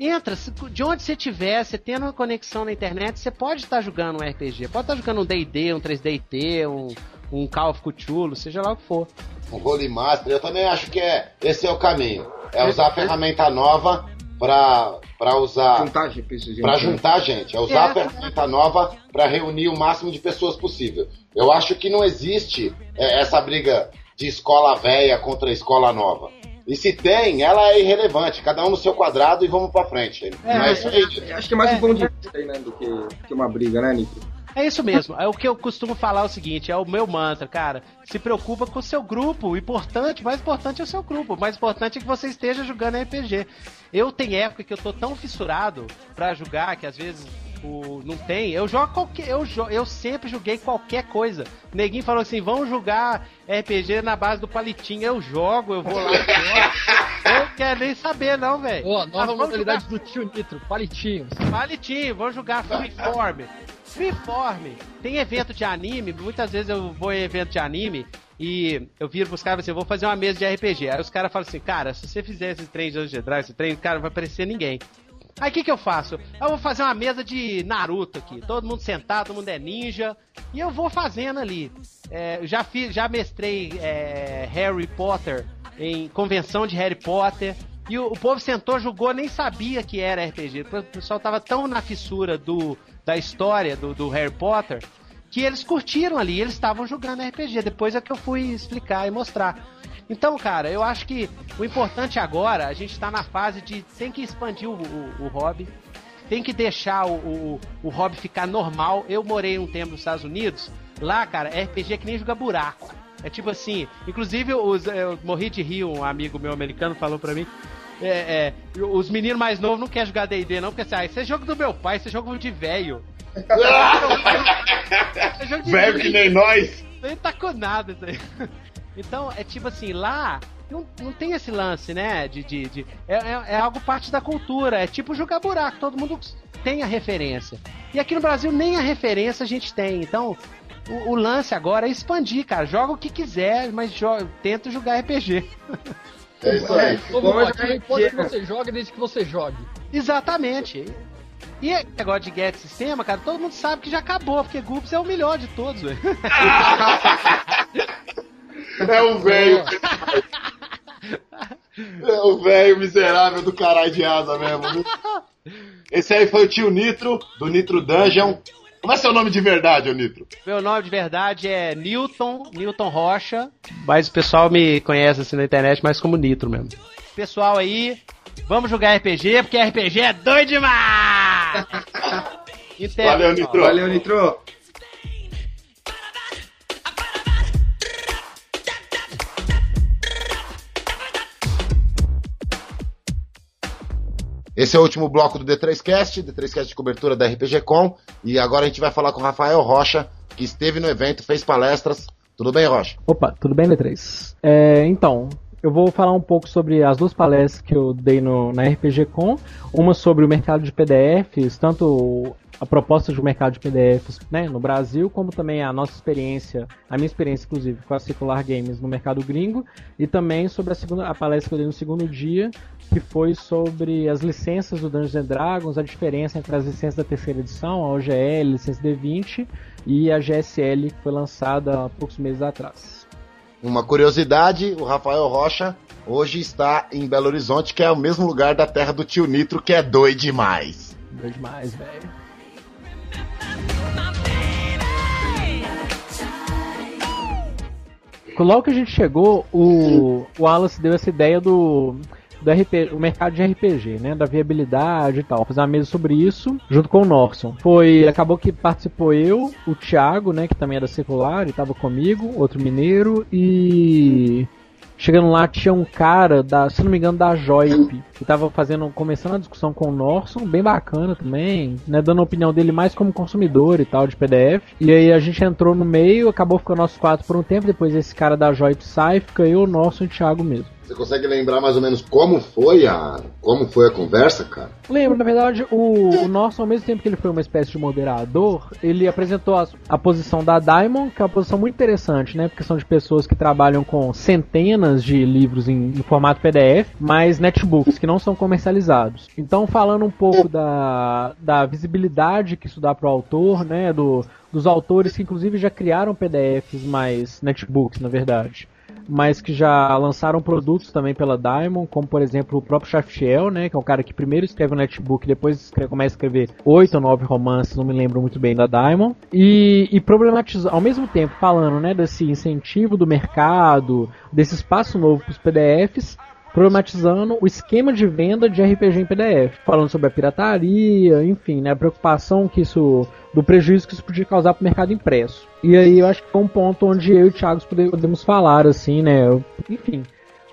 Entra, se- de onde você tiver, você tendo uma conexão na internet, você pode estar jogando um RPG. Pode estar jogando um D&D, um 3DT, um, um Call of Cthulhu, seja lá o que for. O Holy Master, eu também acho que é, esse é o caminho. É usar a ferramenta nova pra, pra usar. Juntar gente. Pra juntar gente, é usar É. a ferramenta nova pra reunir o máximo de pessoas possível. Eu acho que não existe é, essa briga de escola velha contra escola nova. E se tem, ela é irrelevante, cada um no seu quadrado e vamos pra frente. É, Mas é, é, Acho que é mais É. um de vista aí, né? Do que, que uma briga, né, Nico? É isso mesmo. É o que eu costumo falar é o seguinte, é o meu mantra, cara. Se preocupa com o seu grupo. O importante, o mais importante é o seu grupo. O mais importante é que você esteja jogando RPG. Eu tenho época que eu tô tão fissurado pra jogar que às vezes o, não tem. Eu jogo qualquer. Eu, jo- eu sempre joguei qualquer coisa. O neguinho falou assim: vamos jogar RPG na base do palitinho. Eu jogo, eu vou lá. eu não quero nem saber, não, velho. Ó, nova modalidade do tio Nitro, palitinhos. Palitinho, vamos jogar Freeform. Freeform. Tem evento de anime, muitas vezes eu vou em evento de anime e eu viro pros caras assim, eu vou fazer uma mesa de RPG. Aí os caras falam assim, cara, se você fizer esse trem de Dragons, esse trem, cara, não vai aparecer ninguém. Aí o que que eu faço? Eu vou fazer uma mesa de Naruto aqui, todo mundo sentado, todo mundo é ninja, e eu vou fazendo ali. É, já fiz, já mestrei é, Harry Potter em convenção de Harry Potter. E o, o povo sentou, jogou, nem sabia que era RPG. O pessoal tava tão na fissura do, da história do, do Harry Potter que eles curtiram ali, eles estavam jogando RPG. Depois é que eu fui explicar e mostrar. Então, cara, eu acho que o importante agora, a gente tá na fase de tem que expandir o, o, o hobby, tem que deixar o, o, o hobby ficar normal. Eu morei um tempo nos Estados Unidos, lá, cara, RPG é que nem jogar buraco. É tipo assim, inclusive os, eu morri de rir, um amigo meu americano falou pra mim. É, é, os meninos mais novos não querem jogar D&D não, porque assim, ah, esse é jogo do meu pai, esse é jogo de velho. É jogo de Velho que nem nós. nem tá com nada isso aí. Então, é tipo assim, lá não, não tem esse lance, né? De, de, de- é, é, é algo parte da cultura. É tipo jogar buraco, todo mundo tem a referência. E aqui no Brasil nem a referência a gente tem. Então, o, o lance agora é expandir, cara. Joga o que quiser, mas jo tenta jogar RPG. É isso aí. Como Bom, é que é. você joga desde que você jogue. Exatamente. E negócio de get sistema, cara, todo mundo sabe que já acabou, porque Groups é o melhor de todos, velho. É o velho. É o velho miserável do caralho de asa mesmo. viu? Esse aí foi o tio Nitro, do Nitro Dungeon. Como é seu nome de verdade, ô Nitro? Meu nome de verdade é Newton, Newton Rocha, mas o pessoal me conhece assim na internet mais como Nitro mesmo. Pessoal aí, vamos jogar RPG, porque RPG é doido demais! Valeu. Nitro. Valeu, Nitro. Esse é o último bloco do D3Cast, D3Cast de cobertura da RPG Com. E agora a gente vai falar com o Rafael Rocha, que esteve no evento, fez palestras. Tudo bem, Rocha? Opa, tudo bem, D3? É, então, eu vou falar um pouco sobre as duas palestras que eu dei no, na RPG Com. Uma sobre o mercado de PDFs, tanto a proposta de um mercado de PDFs né, no Brasil, como também a nossa experiência, a minha experiência, inclusive, com a Circular Games no mercado gringo, e também sobre a, segunda, a palestra que eu dei no segundo dia, que foi sobre as licenças do Dungeons and Dragons, a diferença entre as licenças da terceira edição, a OGL, licença D20, e a GSL, que foi lançada há poucos meses atrás. Uma curiosidade, o Rafael Rocha hoje está em Belo Horizonte, que é o mesmo lugar da terra do tio Nitro, que é doido demais. Doido demais, velho. Logo que a gente chegou, o, o Wallace deu essa ideia do, do RP, o mercado de RPG, né, da viabilidade e tal. Fazer uma mesa sobre isso junto com o Norson. Foi, acabou que participou eu, o Thiago, né, que também da Circular, e tava comigo, outro mineiro e Chegando lá tinha um cara da, se não me engano, da Joip, que tava fazendo, começando a discussão com o Norson, bem bacana também, né, dando a opinião dele mais como consumidor e tal de PDF. E aí a gente entrou no meio, acabou ficando nós quatro por um tempo, depois esse cara da Joip sai, fica eu, o Norson e o Thiago mesmo. Você consegue lembrar mais ou menos como foi a, como foi a conversa, cara? Lembro, na verdade, o, o Norson, ao mesmo tempo que ele foi uma espécie de moderador, ele apresentou a, a posição da Diamond, que é uma posição muito interessante, né? Porque são de pessoas que trabalham com centenas de livros em, em formato PDF, mas netbooks que não são comercializados. Então, falando um pouco da, da visibilidade que isso dá para o autor, né? Do, dos autores que, inclusive, já criaram PDFs mais netbooks, na verdade mas que já lançaram produtos também pela Diamond, como por exemplo o próprio Shaftiel, né, que é um cara que primeiro escreve o netbook, depois escreve, começa a escrever oito ou nove romances, não me lembro muito bem da Diamond, e, e problematizando, ao mesmo tempo falando, né, desse incentivo do mercado, desse espaço novo para os PDFs, problematizando o esquema de venda de RPG em PDF, falando sobre a pirataria, enfim, né, a preocupação que isso, do prejuízo que isso podia causar para o mercado impresso. E aí eu acho que foi um ponto onde eu e o Thiago podemos falar, assim, né, enfim,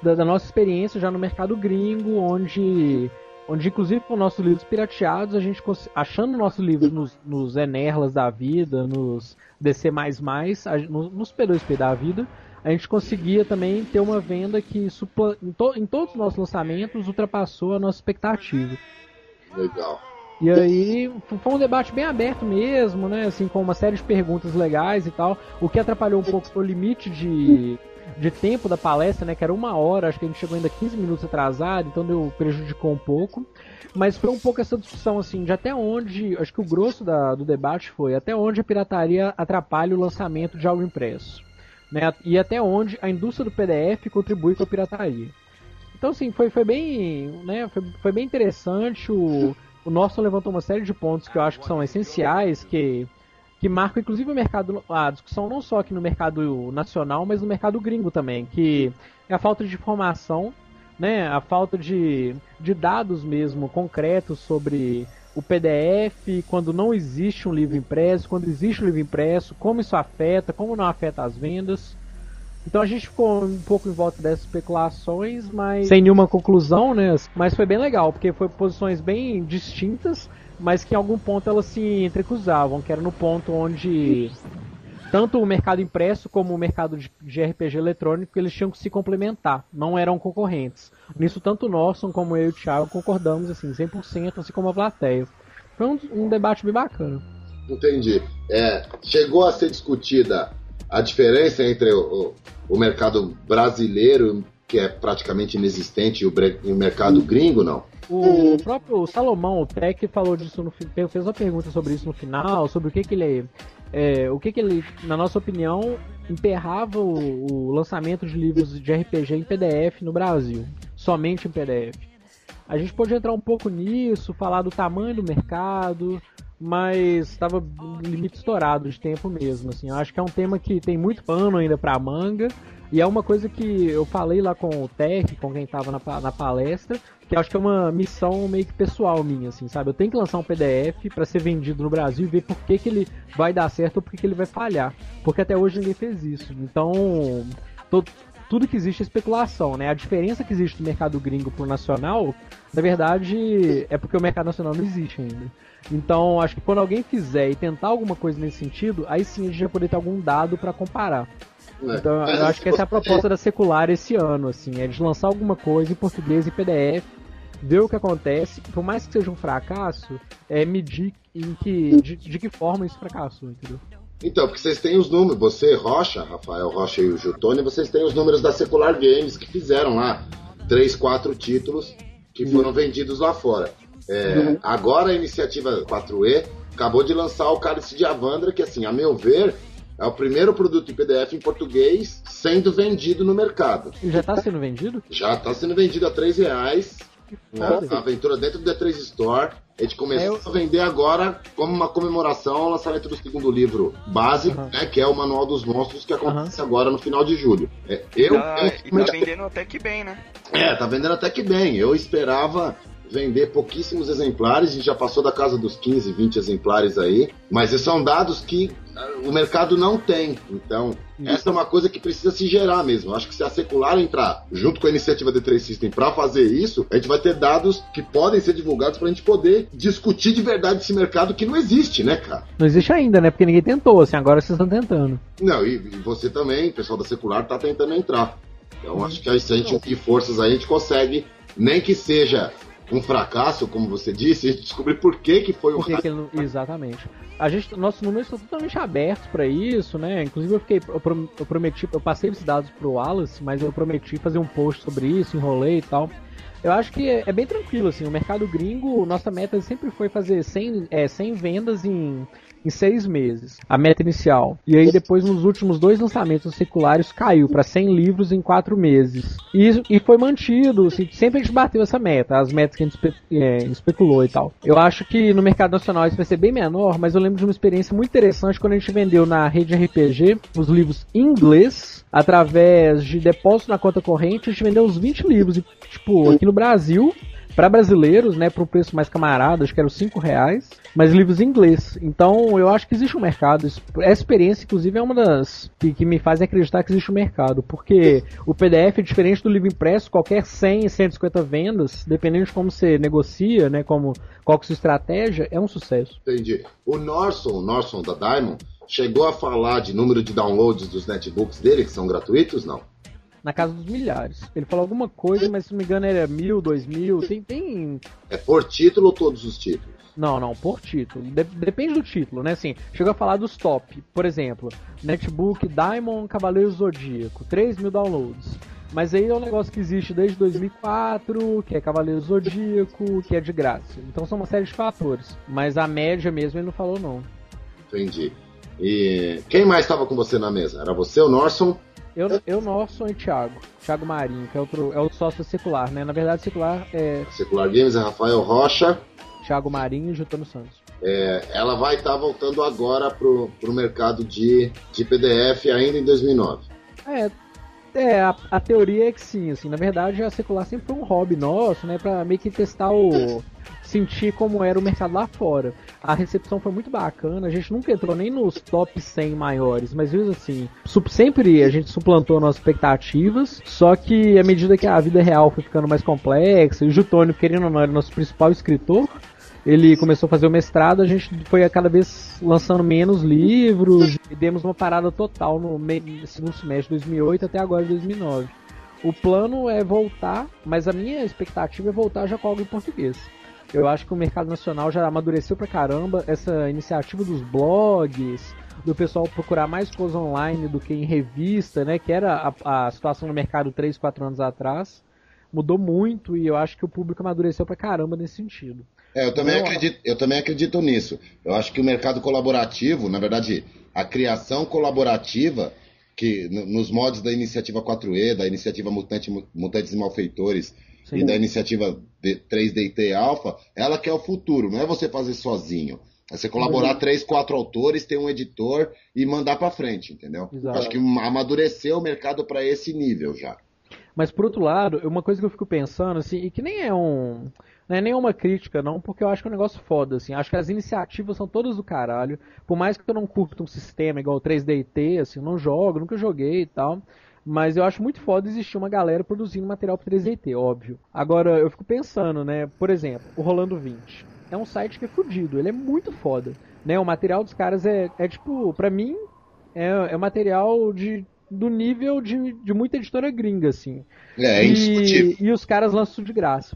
da, da nossa experiência já no mercado gringo, onde onde inclusive com nossos livros pirateados, a gente achando nossos livros nos, nos Enerlas da vida, nos DC++, nos, nos P2P da vida, a gente conseguia também ter uma venda que supla, em, to, em todos os nossos lançamentos ultrapassou a nossa expectativa. Legal. E aí foi um debate bem aberto mesmo, né? Assim, com uma série de perguntas legais e tal. O que atrapalhou um pouco foi o limite de, de tempo da palestra, né? Que era uma hora, acho que a gente chegou ainda 15 minutos atrasado, então deu, prejudicou um pouco. Mas foi um pouco essa discussão, assim, de até onde. Acho que o grosso da, do debate foi até onde a pirataria atrapalha o lançamento de algo impresso. Né, e até onde a indústria do PDF contribui com a pirataria. Então, assim, foi, foi bem, né, foi, foi bem interessante. O, o Norton levantou uma série de pontos que eu acho que são essenciais, que, que marcam inclusive o mercado, a discussão não só aqui no mercado nacional, mas no mercado gringo também, que é a falta de informação, né, a falta de, de dados mesmo concretos sobre o PDF, quando não existe um livro impresso, quando existe um livro impresso, como isso afeta, como não afeta as vendas. Então a gente ficou um pouco em volta dessas especulações, mas sem nenhuma conclusão, né? Mas foi bem legal, porque foi posições bem distintas, mas que em algum ponto elas se entrecruzavam, que era no ponto onde tanto o mercado impresso como o mercado de RPG eletrônico eles tinham que se complementar, não eram concorrentes. Nisso tanto o Norson como eu e o Thiago concordamos assim, 100%, assim como a plateia. Foi um, um debate bem bacana. Entendi. É, chegou a ser discutida a diferença entre o, o, o mercado brasileiro, que é praticamente inexistente, e o, e o mercado gringo, não? O próprio Salomão, o Tech, falou disso no fez uma pergunta sobre isso no final, sobre o que, que ele é, o que, que ele, na nossa opinião, emperrava o, o, lançamento de livros de RPG em PDF no Brasil, somente em PDF. A gente pode entrar um pouco nisso, falar do tamanho do mercado, mas estava limite estourado de tempo mesmo, assim. Eu acho que é um tema que tem muito pano ainda pra manga, e é uma coisa que eu falei lá com o Tech, com quem tava na, na palestra, que acho que é uma missão meio que pessoal minha, assim, sabe? Eu tenho que lançar um PDF pra ser vendido no Brasil e ver por que, que ele vai dar certo ou por que, que ele vai falhar. Porque até hoje ninguém fez isso. Então, tudo que existe é especulação, né? A diferença que existe do mercado gringo pro nacional, na verdade, é porque o mercado nacional não existe ainda. Então, acho que quando alguém fizer e tentar alguma coisa nesse sentido, aí sim a gente vai poder ter algum dado pra comparar. É. Então, Mas eu acho que essa é a proposta da secular esse ano, assim, é de lançar alguma coisa em português e PDF, ver o que acontece, por mais que seja um fracasso, é medir em que, de, de que forma isso fracassou, entendeu? Então, porque vocês têm os números, você, Rocha, Rafael Rocha e o Jutone, vocês têm os números da Secular Games que fizeram lá três, quatro títulos que foram vendidos lá fora. É, Agora a iniciativa 4E acabou de lançar o Cálice de Avandra, que assim, a meu ver, é o primeiro produto em PDF em português sendo vendido no mercado. E já tá sendo vendido? Já está sendo vendido a R$ reais. Né? A aventura dentro do D3 Store. A gente começou É, a vender agora como uma comemoração ao lançamento do segundo livro básico, né, que é o Manual dos Monstros, que acontece agora no final de julho. É, eu, Tá, eu- tá vendendo até que bem, né? é, tá vendendo até que bem. Eu esperava vender pouquíssimos exemplares, a gente já passou da casa dos 15, 20 exemplares aí, mas esses são dados que o mercado não tem. Então, essa é uma coisa que precisa se gerar mesmo. Eu acho que se a secular entrar junto com a iniciativa D3 System para fazer isso, a gente vai ter dados que podem ser divulgados para a gente poder discutir de verdade esse mercado que não existe, né, cara? Não existe ainda, né? Porque ninguém tentou, assim, agora vocês estão tentando. Não, e, e você também, o pessoal da secular, tá tentando entrar. Então acho que se a gente unir forças aí, a gente consegue, nem que seja um fracasso, como você disse, gente descobrir por que, que foi o Por que que ele não... Exatamente. A gente, nossos números estão totalmente abertos para isso, né? Inclusive eu fiquei, eu prometi, eu passei esses dados pro Wallace, mas eu prometi fazer um post sobre isso, enrolei e tal. Eu acho que é, é bem tranquilo, assim, o mercado gringo, nossa meta sempre foi fazer 100, é, 100 vendas em, em seis meses, a meta inicial. E aí depois, nos últimos dois lançamentos seculares, caiu para 100 livros em quatro meses. E, e foi mantido, assim, sempre a gente bateu essa meta, as metas que a gente espe- é, especulou e tal. Eu acho que no mercado nacional isso vai ser bem menor, mas eu lembro de uma experiência muito interessante quando a gente vendeu na rede RPG os livros em inglês, através de depósito na conta corrente, a gente vendeu uns 20 livros. E, tipo, aqui no Brasil, para brasileiros, né, por um preço mais camarada, acho que era os 5 reais, mas livros em inglês. Então eu acho que existe um mercado. Essa experiência, inclusive, é uma das que, que me fazem acreditar que existe um mercado, porque o PDF é diferente do livro impresso, qualquer 100, 150 vendas, dependendo de como você negocia, né, como, qual que é a sua estratégia, é um sucesso. Entendi. O Norson, o Norson da Diamond, chegou a falar de número de downloads dos netbooks dele, que são gratuitos, não? Na casa dos milhares. Ele falou alguma coisa, mas se não me engano era mil, dois mil. Tem, tem É por título ou todos os títulos? Não, não, por título. De- depende do título, né? Assim, chega a falar dos top. Por exemplo, Netbook Diamond Cavaleiro Zodíaco, 3 mil downloads. Mas aí é um negócio que existe desde 2004, que é Cavaleiro Zodíaco, que é de graça. Então são uma série de fatores. Mas a média mesmo ele não falou, não. Entendi. E quem mais estava com você na mesa? Era você, o Norson? Eu, eu Norson e Thiago. Thiago Marinho, que é, outro, é o sócio secular, né? Na verdade, secular é Secular Games é Rafael Rocha. Thiago Marinho e Jutano Santos. É, ela vai estar voltando agora pro, pro mercado de, de PDF ainda em 2009. É, é a, a teoria é que sim, assim, na verdade a secular sempre foi um hobby nosso, né, pra meio que testar o sentir como era o mercado lá fora. A recepção foi muito bacana, a gente nunca entrou nem nos top 100 maiores, mas viu assim, sempre a gente suplantou nossas expectativas, só que à medida que a vida real foi ficando mais complexa, e o Jutônio, querendo ou não, era nosso principal escritor, ele começou a fazer o mestrado, a gente foi a cada vez lançando menos livros e demos uma parada total no segundo semestre de 2008 até agora de 2009. O plano é voltar, mas a minha expectativa é voltar já com algo em português. Eu acho que o mercado nacional já amadureceu pra caramba essa iniciativa dos blogs, do pessoal procurar mais coisa online do que em revista, né? Que era a, a situação no mercado 3, 4 anos atrás. Mudou muito e eu acho que o público amadureceu pra caramba nesse sentido. É, eu também, Não, acredito, eu também acredito nisso. Eu acho que o mercado colaborativo, na verdade, a criação colaborativa, que no- nos modos da iniciativa 4E, da iniciativa Mutante, Mutantes e Malfeitores Sim. e da iniciativa D- 3DT Alpha, ela que é o futuro, não é você fazer sozinho. É você colaborar três, quatro autores, ter um editor e mandar pra frente, entendeu? Exato. Acho que amadureceu o mercado pra esse nível já. Mas por outro lado, uma coisa que eu fico pensando, assim, e que nem é um. Não é nenhuma crítica, não, porque eu acho que é um negócio foda, assim. Acho que as iniciativas são todas do caralho. Por mais que eu não curta um sistema igual o 3DT, assim, não jogo, nunca joguei e tal. Mas eu acho muito foda existir uma galera produzindo material pro 3DT, óbvio. Agora, eu fico pensando, né, por exemplo, o Rolando 20. É um site que é fudido, ele é muito foda. Né, o material dos caras é, é tipo, pra mim, é, é material de, do nível de, de muita editora gringa, assim. É, é indiscutível. E, e os caras lançam de graça.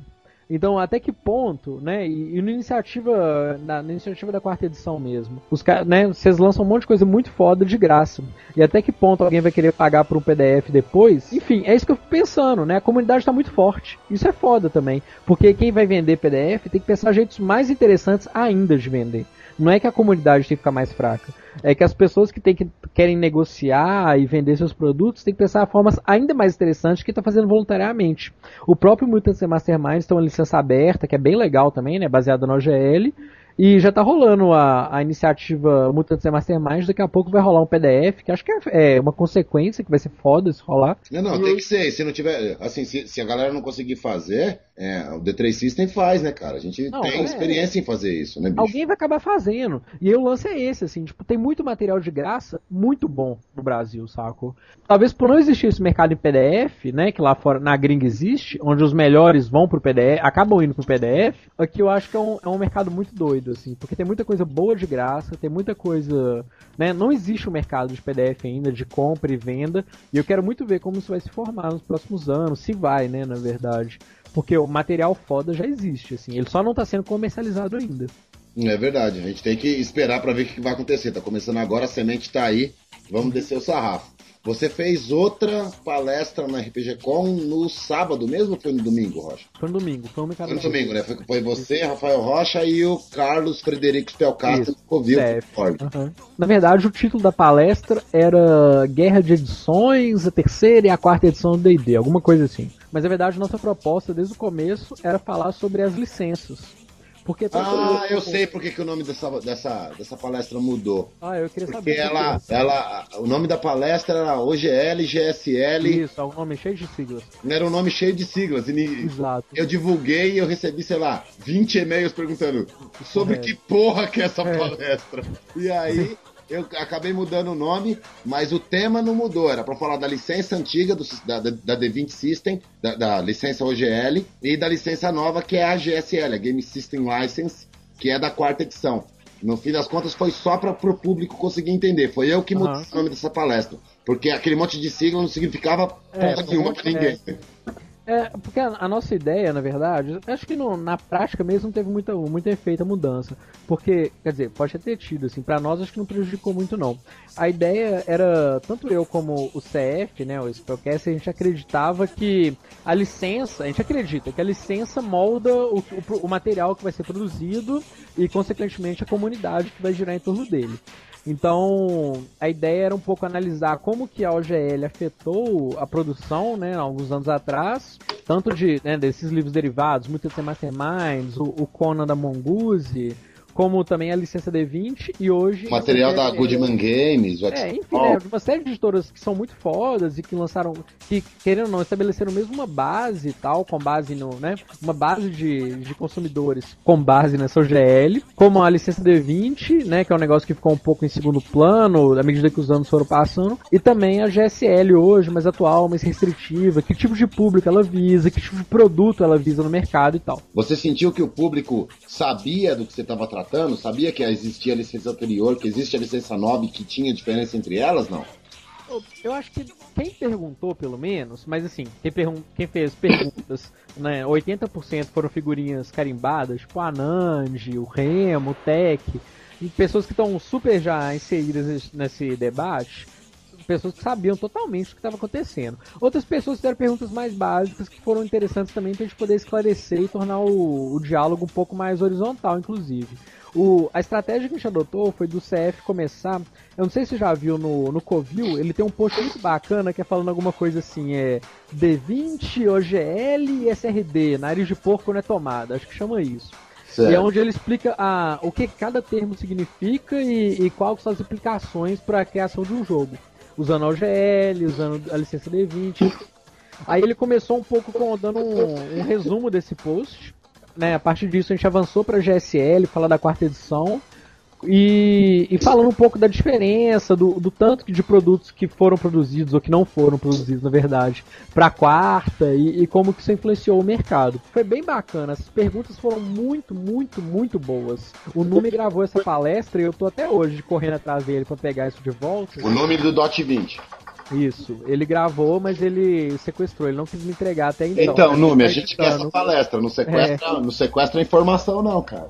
Então, até que ponto, né? E, e na iniciativa, na, na iniciativa da quarta edição mesmo, os caras, né? Vocês lançam um monte de coisa muito foda de graça. E até que ponto alguém vai querer pagar por um PDF depois? Enfim, é isso que eu fico pensando, né? A comunidade está muito forte. Isso é foda também, porque quem vai vender PDF tem que pensar jeitos mais interessantes ainda de vender. Não é que a comunidade tem que ficar mais fraca. É que as pessoas que, tem que querem negociar e vender seus produtos têm que pensar formas ainda mais interessantes que estão fazendo voluntariamente. O próprio Mutants Masterminds tem uma licença aberta, que é bem legal também, né? Baseada no OGL. E já tá rolando a, a iniciativa Mutants Masterminds. Daqui a pouco vai rolar um PDF, que acho que é, é uma consequência, que vai ser foda se rolar. Não, não, tem que ser. Se não tiver. Assim, se, se a galera não conseguir fazer, é, o D3 System faz, né, cara? A gente Não, tem é. experiência em fazer isso, né, bicho? Alguém vai acabar fazendo. E aí o lance é esse, assim, tipo, tem muito material de graça muito bom no Brasil, saco? Talvez por não existir esse mercado em PDF, né, que lá fora na gringa existe, onde os melhores vão pro PDF, acabam indo pro PDF, aqui eu acho que é um, é um mercado muito doido, assim, porque tem muita coisa boa de graça, tem muita coisa, né, não existe um mercado de PDF ainda, de compra e venda, e eu quero muito ver como isso vai se formar nos próximos anos, se vai, né, na verdade. Porque o material foda já existe, assim, ele só não tá sendo comercializado ainda. É verdade, a gente tem que esperar pra ver o que vai acontecer. Tá começando agora, a semente tá aí, vamos descer o sarrafo. Você fez outra palestra na RPG Com no sábado mesmo ou foi no domingo, Rocha? Foi no domingo, foi. Foi no domingo, né? Foi, foi você, Rafael Rocha e o Carlos Frederico Spelcato que ouviu. Aham. Na verdade, o título da palestra era Guerra de Edições, a terceira e a quarta edição do D&D, alguma coisa assim. Mas na verdade, nossa proposta desde o começo era falar sobre as licenças. Porque Ah, eu sei porque que o nome dessa, dessa, dessa palestra mudou. Ah, eu queria Porque saber. ela, ela, o nome da palestra era OGL, GSL, Isso, é um nome cheio de siglas. era um nome cheio de siglas. E Exato. eu divulguei e eu recebi, sei lá, 20 e-mails perguntando sobre Correto. que porra que é essa É. palestra. E aí eu acabei mudando o nome, mas o tema não mudou. Era pra falar da licença antiga do, da, da, da D20 System, da, da licença OGL, e da licença nova que é a GSL, a Game System License, que é da quarta edição. No fim das contas, foi só para o público conseguir entender. Foi eu que mudei Aham. o nome dessa palestra. Porque aquele monte de sigla não significava É, porra um nenhuma pra ninguém. É, porque a, a nossa ideia, na verdade, acho que no- na prática mesmo teve muita, muito efeito a mudança. Porque, quer dizer, pode ter tido, assim, pra nós acho que não prejudicou muito não. A ideia era, tanto eu como o CF, né, o Spellcast, a gente acreditava que a licença, a gente acredita que a licença molda o, o, o material que vai ser produzido e, consequentemente, a comunidade que vai girar em torno dele. Então, a ideia era um pouco analisar como que a OGL afetou a produção, né, alguns anos atrás, tanto de né, desses livros derivados, Mutantes and Masterminds, o, o Conan da Mongoose, como também a licença D20 e hoje O material da Goodman Games, o é, enfim, né, uma série de editoras que são muito fodas e que lançaram, que querendo ou não, estabeleceram mesmo uma base e tal, com base no, né, uma base de, de consumidores com base nessa OGL, como a licença D20, né, que é um negócio que ficou um pouco em segundo plano à medida que os anos foram passando, e também a GSL hoje, mais atual, mais restritiva, que tipo de público ela visa, que tipo de produto ela visa no mercado e tal. Você sentiu que o público sabia do que você estava tratando? Sabia que existia a licença anterior, que existe a licença nova e que tinha diferença entre elas? Não. Eu acho que quem perguntou, pelo menos, mas assim, quem, quem fez perguntas, né, 80% foram figurinhas carimbadas, tipo a Nandi, o Remo, o Tech, e pessoas que estão super já inseridas nesse debate, pessoas que sabiam totalmente o que estava acontecendo. Outras pessoas fizeram perguntas mais básicas que foram interessantes também para a gente poder esclarecer e tornar o, o diálogo um pouco mais horizontal, inclusive. O, a estratégia que a gente adotou foi do CF começar. Eu não sei se você já viu no, no Covil, ele tem um post muito bacana que é falando alguma coisa assim: é D20, OGL e SRD, nariz de porco não é tomada, acho que chama isso. Certo. E é onde ele explica a, o que cada termo significa e, e quais são as implicações para a criação de um jogo. Usando a OGL, usando a licença D20. Aí ele começou um pouco com, dando um, um resumo desse post. Né? A partir disso a gente avançou para GSL, falar da quarta edição. E, e falando um pouco da diferença, do, do tanto de produtos que foram produzidos ou que não foram produzidos, na verdade, para a quarta e, e como que isso influenciou o mercado. Foi bem bacana, as perguntas foram muito, muito, muito boas. O Nume gravou essa palestra e eu tô até hoje correndo atrás dele para pegar isso de volta. O nome do Dot 20. Isso, ele gravou, mas ele sequestrou, ele não quis me entregar até então. Então, Nume, a gente quer essa palestra. Não sequestra, não sequestra informação, não, cara.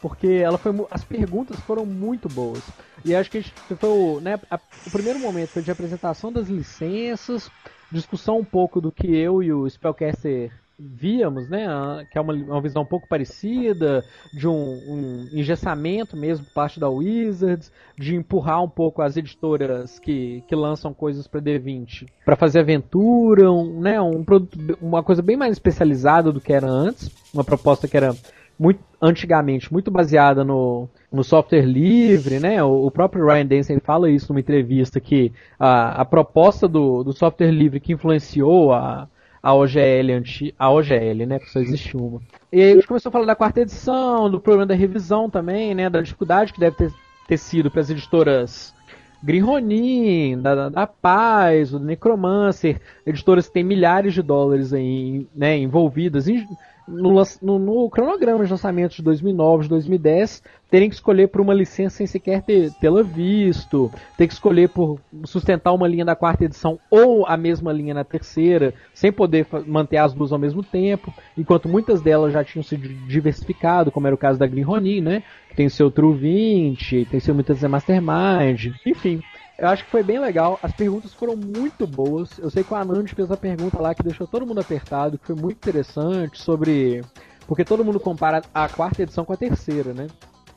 porque ela foi as perguntas foram muito boas e acho que a gente foi o, né, a- o primeiro momento foi de apresentação das licenças discussão um pouco do que eu e o Spellcaster víamos né que é uma, uma visão um pouco parecida de um, um engessamento mesmo por parte da Wizards de empurrar um pouco as editoras que, que lançam coisas para D20 para fazer aventura um, né um produto uma coisa bem mais especializada do que era antes uma proposta que era muito antigamente muito baseada no, no software livre, né? O, o próprio Ryan Denson fala isso numa entrevista que a, a proposta do, do software livre que influenciou a, a OGL anti, a OGL, né? Que só existe uma. E aí a gente começou a falar da quarta edição, do problema da revisão também, né? Da dificuldade que deve ter, ter sido para as editoras Green da, da, da Paz, do Necromancer, editoras que têm milhares de dólares aí, né, envolvidas em- no, no- no cronograma de lançamento de 2009, de 2010, terem que escolher por uma licença sem sequer tê-la visto, ter que escolher por sustentar uma linha da quarta edição ou a mesma linha na terceira, sem poder manter as duas ao mesmo tempo, enquanto muitas delas já tinham sido diversificado, como era o caso da Green Ronin, né, que tem seu True 20, tem seu Mutantes Mastermind, enfim. Eu acho que foi bem legal, as perguntas foram muito boas. Eu sei que o Anand fez a pergunta lá que deixou todo mundo apertado, que foi muito interessante sobre. Porque todo mundo compara a quarta edição com a terceira, né?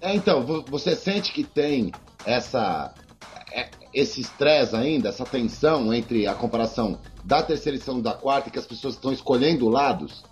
É, então, vo- você sente que tem essa é, esse estresse ainda, essa tensão entre a comparação da terceira edição e da quarta, que as pessoas estão escolhendo lados?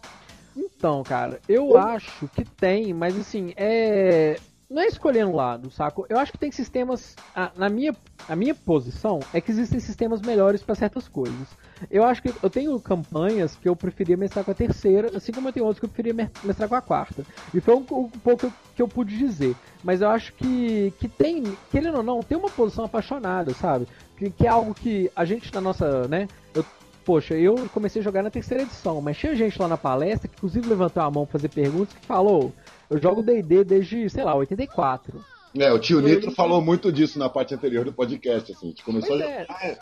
Então, cara, eu acho que tem, mas assim, é. Não é escolher um lado, saco? Eu acho que tem sistemas. a- na minha, a minha posição é que existem sistemas melhores para certas coisas. Eu acho que eu tenho campanhas que eu preferia mestrar com a terceira, assim como eu tenho outras que eu preferia me- mestrar com a quarta. E foi um, um pouco que eu, que eu pude dizer. Mas eu acho que, que tem, querendo ou não, tem uma posição apaixonada, sabe? Que, que é algo que a gente na nossa, né? Eu, poxa, eu comecei a jogar na terceira edição, mas tinha gente lá na palestra que inclusive levantou a mão pra fazer perguntas que falou, eu jogo D&D desde, sei lá, 84. É, o tio Nitro falou muito disso na parte anterior do podcast, assim. A gente começou a é. jogar é,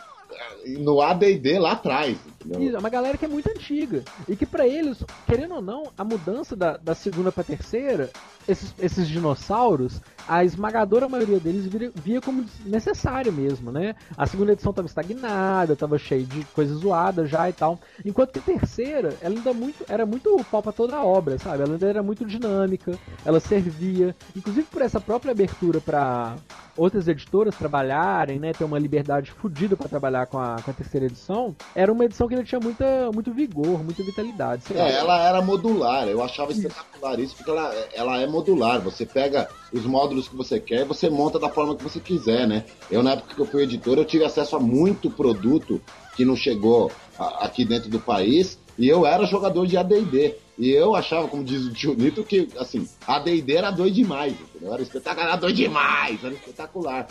no AD&D lá atrás? Isso, é uma galera que é muito antiga. E que pra eles, querendo ou não, a mudança da, da segunda pra terceira, esses, esses dinossauros, a esmagadora maioria deles vira- via como necessário mesmo, né? A segunda edição tava estagnada, tava cheia de coisas zoadas já e tal. Enquanto que a terceira, ela ainda muito, era muito pau pra toda a obra, sabe? Ela ainda era muito dinâmica, ela servia, inclusive por essa própria abertura pra outras editoras trabalharem, né, ter uma liberdade fodida pra trabalhar com a, com a terceira edição, era uma edição que ainda tinha muita, muito vigor, muita vitalidade. Sei lá. É, ela era modular. Eu achava espetacular isso, porque ela, ela é modular. Você pega os módulos que você quer e você monta da forma que você quiser, né? Eu, na época que eu fui editor, eu tive acesso a muito produto que não chegou a- aqui dentro do país e eu era jogador de AD&D. E eu achava, como diz o tio Nito, que, assim, AD&D era doido demais, entendeu? Era espetacular, era doido demais, era espetacular.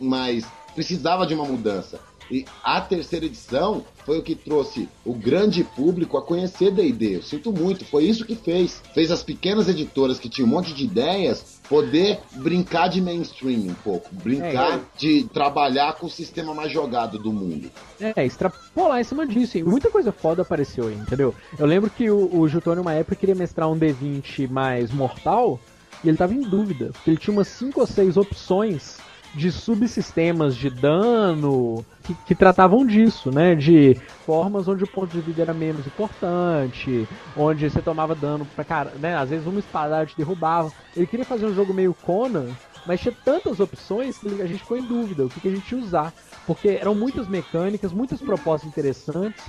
Mas precisava de uma mudança. E a terceira edição foi o que trouxe o grande público a conhecer D&D. Eu sinto muito, foi isso que fez. Fez as pequenas editoras que tinham um monte de ideias poder brincar de mainstream um pouco, brincar É, de trabalhar com o sistema mais jogado do mundo. É, extrapolar em cima disso. E muita coisa foda apareceu aí, entendeu? Eu lembro que o, o Jutônio, uma época, queria mestrar um D20 mais mortal e ele tava em dúvida. Porque ele tinha umas 5 ou 6 opções de subsistemas de dano que, que tratavam disso, né? De formas onde o ponto de vida era menos importante, onde você tomava dano pra cara, né? Às vezes uma espadada te derrubava. Ele queria fazer um jogo meio Conan, mas tinha tantas opções que a gente ficou em dúvida o que, que a gente ia usar. Porque eram muitas mecânicas, muitas propostas interessantes.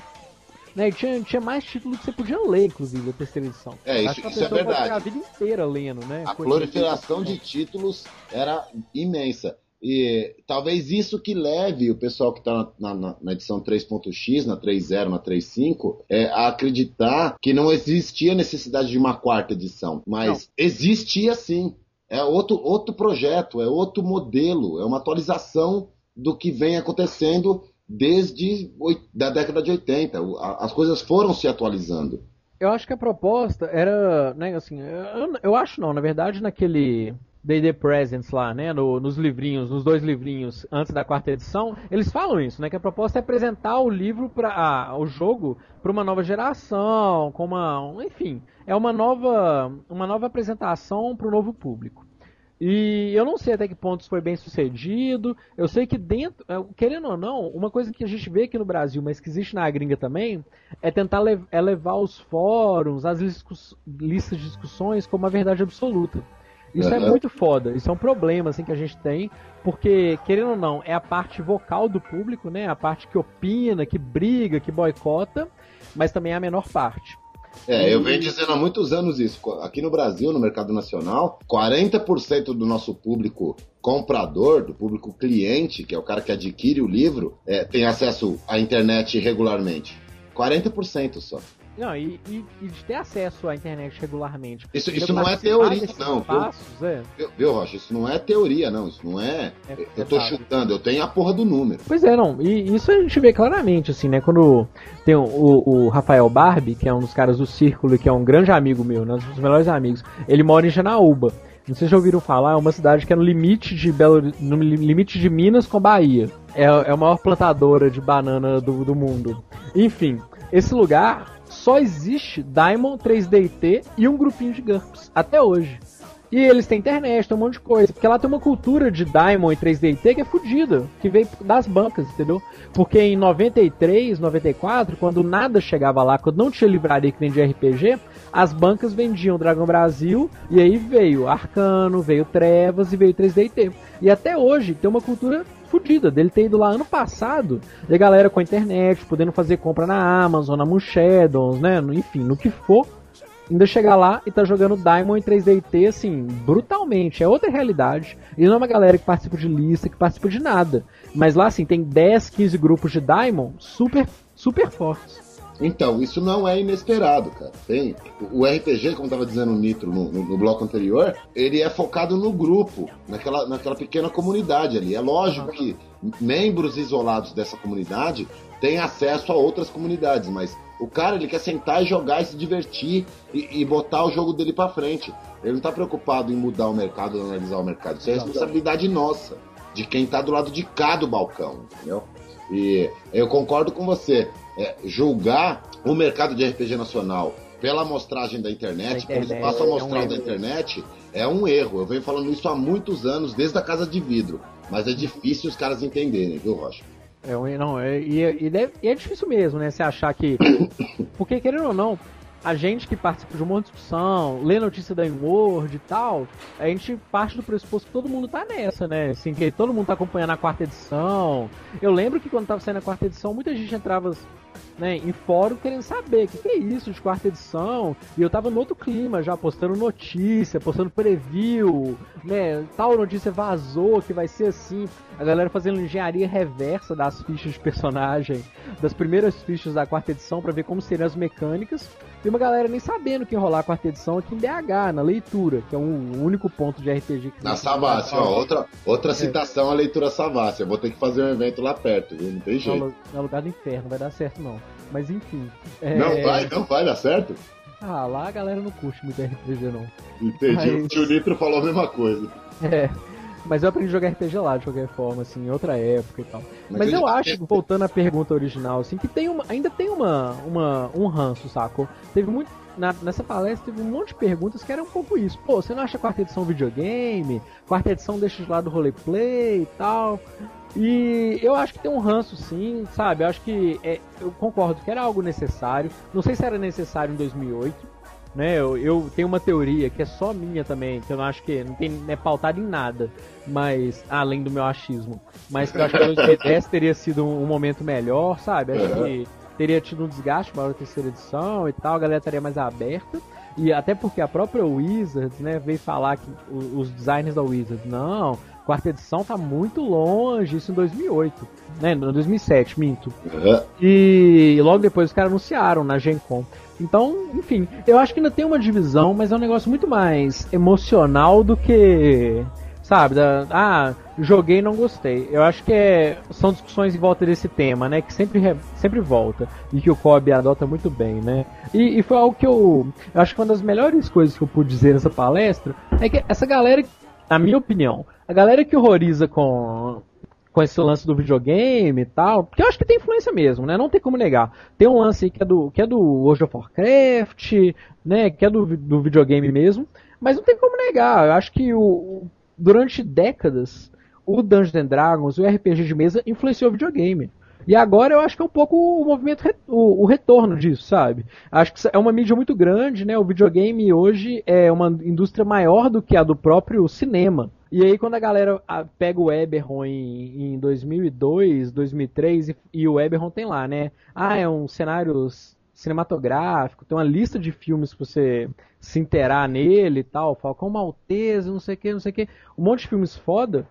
Né? Tinha, tinha mais título que você podia ler, inclusive, a terceira edição. É, isso- isso é verdade. a vida inteira lendo, né? A proliferação de títulos era imensa. E talvez isso que leve o pessoal que está na, na- na edição 3.x, na 3.0, na 3.5, é, a acreditar que não existia necessidade de uma quarta edição. Mas existia sim. É outro, outro projeto, é outro modelo, é uma atualização do que vem acontecendo desde da década de 80. O- a- As coisas foram se atualizando. Eu acho que a proposta era, né, assim, eu, eu acho não, na verdade naquele D&D Presents lá, né, no- nos livrinhos, nos dois livrinhos antes da quarta edição, eles falam isso, né, que a proposta é apresentar o livro para o jogo para uma nova geração, com uma, um- enfim, é uma nova, uma nova apresentação para o novo público. E eu não sei até que ponto isso foi bem sucedido. Eu sei que dentro, é, querendo ou não, uma coisa que a gente vê aqui no Brasil, mas que existe na gringa também, é tentar é levar os fóruns, as listas de discussões como uma verdade absoluta. Isso é muito foda, isso é um problema assim que a gente tem, porque querendo ou não, é a parte vocal do público, né? A parte que opina, que briga, que boicota, mas também é a menor parte. É, eu venho dizendo há muitos anos isso. Aqui no Brasil, no mercado nacional, 40% do nosso público comprador, do público cliente, que é o cara que adquire o livro, é, tem acesso à internet regularmente. 40% só. Não, e, e- e de ter acesso à internet regularmente. Isso, isso não é teoria, não. Viu? Passos, é. Viu, viu, Rocha? Isso não é teoria, não. Isso não é. É Eu tô chutando, eu tenho a porra do número. Pois é, não. E isso a gente vê claramente, assim, né? Quando tem o, o- o Rafael Barbie, que é um dos caras do Círculo e que é um grande amigo meu, né, um dos melhores amigos, ele mora em Janaúba. Não sei se já ouviram falar, é uma cidade que é no limite de Belo, no li- limite de Minas com Bahia. É, é a maior plantadora de banana do, do mundo. Enfim, esse lugar só existe Diamond 3DT e um grupinho de GURPS até hoje. E eles têm internet, tem um monte de coisa. Porque lá tem uma cultura de Diamond e 3DT que é fodida, que veio das bancas, entendeu? Porque em 93, 94, quando nada chegava lá, quando não tinha livraria que de RPG, as bancas vendiam Dragão Brasil, e aí veio Arcano, veio Trevas e veio 3DT. E até hoje tem uma cultura fodida dele ter ido lá ano passado, e a galera com a internet, podendo fazer compra na Amazon, na Moon Shadows, né? Enfim, no que for ainda chegar lá e tá jogando Diamond em 3DT, assim, brutalmente. É outra realidade. E não é uma galera que participa de lista, que participa de nada. Mas lá, assim, tem 10, 15 grupos de Diamond super, super fortes. Então, isso não é inesperado, cara. Tem, o RPG, como estava dizendo o Nitro no, no- no bloco anterior, ele é focado no grupo, naquela, naquela pequena comunidade ali. É lógico que membros isolados dessa comunidade têm acesso a outras comunidades, mas o cara ele quer sentar e jogar e se divertir e, e botar o jogo dele pra frente. Ele não tá preocupado em mudar o mercado, analisar o mercado. Isso é responsabilidade nossa, de quem tá do lado de cá do balcão, entendeu? E eu concordo com você. É, julgar o mercado de RPG nacional pela amostragem da internet, Da pelo internet, espaço é um amostral da internet, é um erro. Eu venho falando isso há muitos anos, desde a Casa de Vidro. Mas é difícil os caras entenderem, viu, Rocha? É, um- não, é, e, é- é difícil mesmo, né? Você achar que. Porque, querendo ou não, a gente que participa de um monte de discussão, lê notícia da Word e tal, a gente parte do pressuposto que todo mundo tá nessa, né? Assim, que todo mundo tá acompanhando a quarta edição. Eu lembro que quando tava saindo a quarta edição, muita gente entrava né, em fórum querendo saber o que, que é isso de quarta edição. E eu tava no outro clima já, postando notícia, postando preview, né? Tal notícia vazou que vai ser assim. A galera fazendo engenharia reversa das fichas de personagem, das primeiras fichas da quarta edição pra ver como seriam as mecânicas. E uma galera nem sabendo que ia rolar a quarta edição aqui em BH, na leitura, que é um único ponto de RPG que Na. Savassi, ó, outra, É. outra citação à leitura Savassi. Eu vou ter que fazer um evento lá perto, viu? Não tem jeito. é lugar do inferno, não vai dar certo não. Mas enfim. é- Não vai, não vai dar certo? Ah, lá a galera não curte muito RPG não. Entendi. Mas- O tio Nitro falou a mesma coisa. É. Mas eu aprendi a jogar RPG lá, de qualquer forma, assim, em outra época e tal. Mas Mas, ele- eu acho, voltando à pergunta original, assim, que tem uma, ainda tem uma, uma, um ranço, sacou? Teve muito. na- nessa palestra teve um monte de perguntas que eram um pouco isso. Pô, você não acha quarta edição videogame? Quarta edição deixa de lado o roleplay e tal. E eu acho que tem um ranço sim, sabe? Eu acho que. é, eu concordo que era algo necessário. Não sei se era necessário em 2008 né? Eu, eu tenho uma teoria que é só minha também, que eu não acho que não tem não é pautada em nada, mas além do meu achismo, mas que eu acho que 2010 teria sido um, um momento melhor, sabe? Acho que teria tido um desgaste maior da terceira edição e tal, a galera estaria mais aberta. E até porque a própria Wizards, né, veio falar que o- os designers da Wizards, não, quarta edição tá muito longe, isso em 2008, né, em 2007, minto. Aham. E logo depois os caras anunciaram na Gen Con. Então, enfim, eu acho que ainda tem uma divisão, mas é um negócio muito mais emocional do que. Sabe, da, ah, joguei e não gostei. Eu acho que é, são discussões em volta desse tema, né? Que sempre, re- sempre volta. E que o Kobe adota muito bem, né? E, e foi algo que eu, eu acho que uma das melhores coisas que eu pude dizer nessa palestra é que essa galera, na minha opinião, a galera que horroriza com, com esse lance do videogame e tal, porque eu acho que tem influência mesmo, né? Não tem como negar. Tem um lance que é do, que é do World of Warcraft, né? Que é do, do videogame mesmo, mas não tem como negar. Eu acho que o, durante décadas o Dungeons and Dragons, o RPG de mesa influenciou o videogame. E agora eu acho que é um pouco o movimento, o, o retorno disso, sabe? Acho que é uma mídia muito grande, né? O videogame hoje é uma indústria maior do que a do próprio cinema. E aí quando a galera ah, pega o Eberron em, em 2002, 2003 e, e o Eberron tem lá, né? Ah, é um cenário cinematográfico, tem uma lista de filmes pra você se inteirar nele e tal, Falcão Maltese, não sei o que, não sei o que, um monte de filmes foda,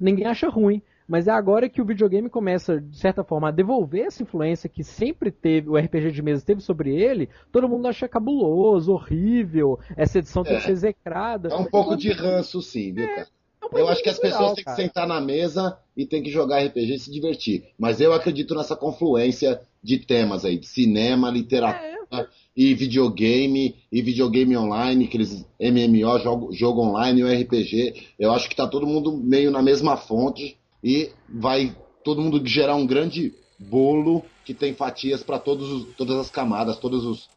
ninguém acha ruim. Mas é agora que o videogame começa, de certa forma, a devolver essa influência que sempre teve, o RPG de mesa teve sobre ele, todo mundo acha cabuloso, horrível, essa edição tem que É. ser execrada. É um pouco de ranço, sim, viu, cara? um Eu acho que as pessoas têm que sentar na mesa e têm que jogar RPG e se divertir. Mas eu acredito nessa confluência de temas aí, de cinema, literatura e videogame, e videogame online, aqueles MMO, jogo, jogo online e o RPG. Eu acho que tá todo mundo meio na mesma fonte e vai todo mundo gerar um grande bolo que tem fatias para todas as camadas, todos os,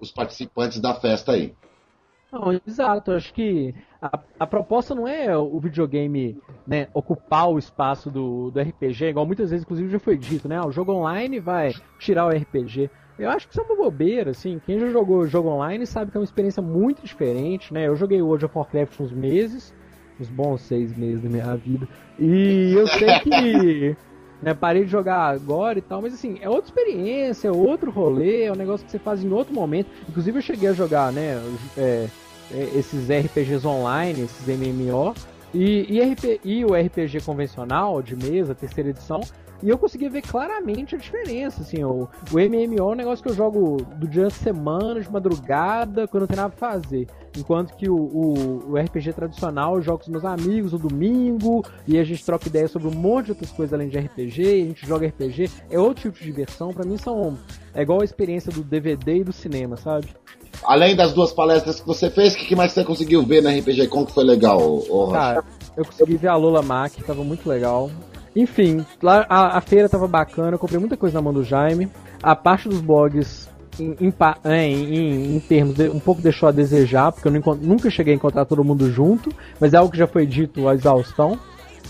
os participantes da festa aí. Não, exato. Acho que a, a proposta não é o videogame né, ocupar o espaço do, do RPG, igual muitas vezes, inclusive, já foi dito, né? ah, O jogo online vai tirar o RPG. Eu acho que isso é uma bobeira, assim. Quem já jogou jogo online sabe que é uma experiência muito diferente, né? Eu joguei World of Warcraft uns meses, uns bons seis meses da minha vida. E eu sei que né, parei de jogar agora e tal, mas assim, é outra experiência, é outro rolê, é um negócio que você faz em outro momento. Inclusive eu cheguei a jogar, né, é, é, esses RPGs online, esses MMO, e, e, RP e o RPG convencional, de mesa, terceira edição, e eu conseguia ver claramente a diferença, assim, o, o MMO é um negócio que eu jogo do dia de semana, de madrugada, quando não tem nada pra fazer. Enquanto que o, o, o RPG tradicional eu jogo com os meus amigos no domingo, e a gente troca ideias sobre um monte de outras coisas além de RPG, e a gente joga RPG, é outro tipo de diversão, pra mim são. É igual a experiência do DVD e do cinema, sabe? Além das duas palestras que você fez, o que mais você conseguiu ver na RPG Com que foi legal, Rocha? Cara, eu consegui ver a Lola Mac, tava muito legal. Enfim, lá a, a feira tava bacana, eu comprei muita coisa na mão do Jaime. A parte dos blogs, em, em é, em- em- termos, de- um pouco deixou a desejar, porque eu não nunca cheguei a encontrar todo mundo junto, mas é algo que já foi dito a exaustão.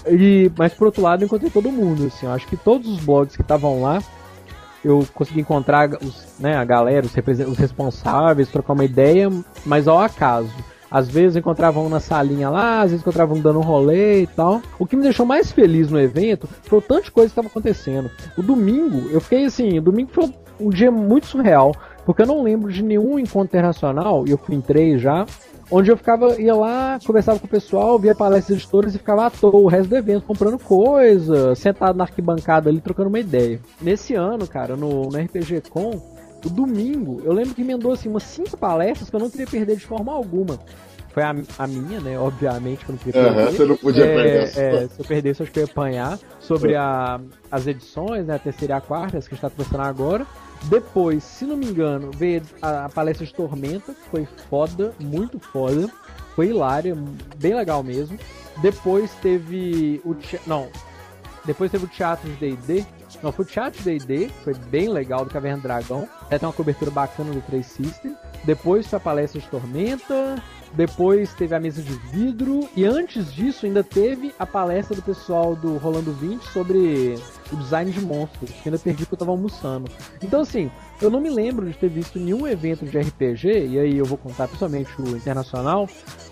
E, mas por outro lado, eu encontrei todo mundo, assim, eu acho que todos os blogs que estavam lá, eu consegui encontrar os, né, a galera, os, os responsáveis, trocar uma ideia, mas ao acaso. Às vezes eu encontrava um na salinha lá, às vezes encontrava um dando um rolê e tal. O que me deixou mais feliz no evento foi o tanto de coisa que estava acontecendo. O domingo, eu fiquei assim, o domingo foi um dia muito surreal, porque eu não lembro de nenhum encontro internacional, e eu fui em três já, onde eu ficava, ia lá, conversava com o pessoal, via palestras editoras e ficava à toa o resto do evento, comprando coisa, sentado na arquibancada ali, trocando uma ideia. Nesse ano, cara, no, no RPG Com, o domingo, eu lembro que emendou assim umas cinco palestras que eu não queria perder de forma alguma. Foi a, a minha, né? Obviamente, que eu não queria perder. você não podia É, perder é, se eu perdesse, eu acho que eu ia apanhar. Sobre a, as edições, né? A terceira e a quarta, as que a gente tá conversando agora. Depois, se não me engano, veio a, a palestra de Tormenta, que foi foda, muito foda. Foi hilária, bem legal mesmo. Depois teve o. Não. Depois teve o teatro de D&D. Não, foi o de D&D, foi bem legal, do Caverna Dragão. Até tem uma cobertura bacana do Três System. Depois foi a palestra de Tormenta. Depois teve a mesa de vidro. E antes disso ainda teve a palestra do pessoal do Rolando 20 sobre o design de monstros, que ainda perdi porque eu tava almoçando. Então assim, eu não me lembro de ter visto nenhum evento de RPG, e aí eu vou contar principalmente o internacional,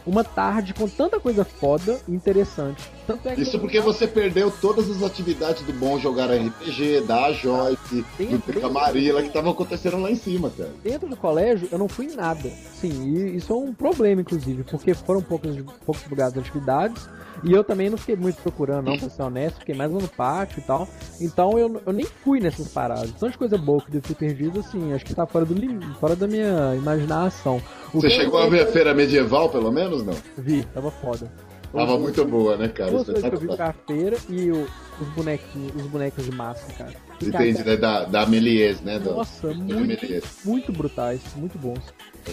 uma tarde com tanta coisa foda e interessante. Tanto é Isso porque você perdeu todas as atividades do bom jogar RPG, da Joyce, do Camarilla que estavam acontecendo lá em cima, cara. dentro do colégio eu não fui em nada. Sim, e isso é um problema, inclusive, porque foram poucos, poucos lugares de atividades. E eu também não fiquei muito procurando, não, pra ser honesto, fiquei mais no pátio e tal. Então eu, eu nem fui nessas paradas. Tanta coisa boa que eu ter perdido, assim, acho que tá fora, do lim- fora da minha imaginação. O Você chegou a ver a feira medieval, pelo menos, não? Vi, tava foda. Tava muito boa, né, cara? Duas coisas que eu vi pra feira e o- os bonequinhos, os bonecos de massa, cara. Entendi, né? Da, da Méliès, né? Do, Nossa, do muito, Méliès. muito brutais, muito bons.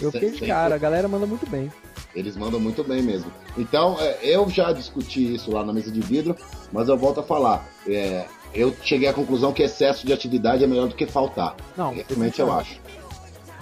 Eu Sem- fiquei de cara, a galera manda muito bem. Eles mandam muito bem mesmo. Então, é, eu já discuti isso lá na mesa de vidro, mas eu volto a falar. É, eu cheguei à conclusão que excesso de atividade é melhor do que faltar. Não, Realmente eu acho.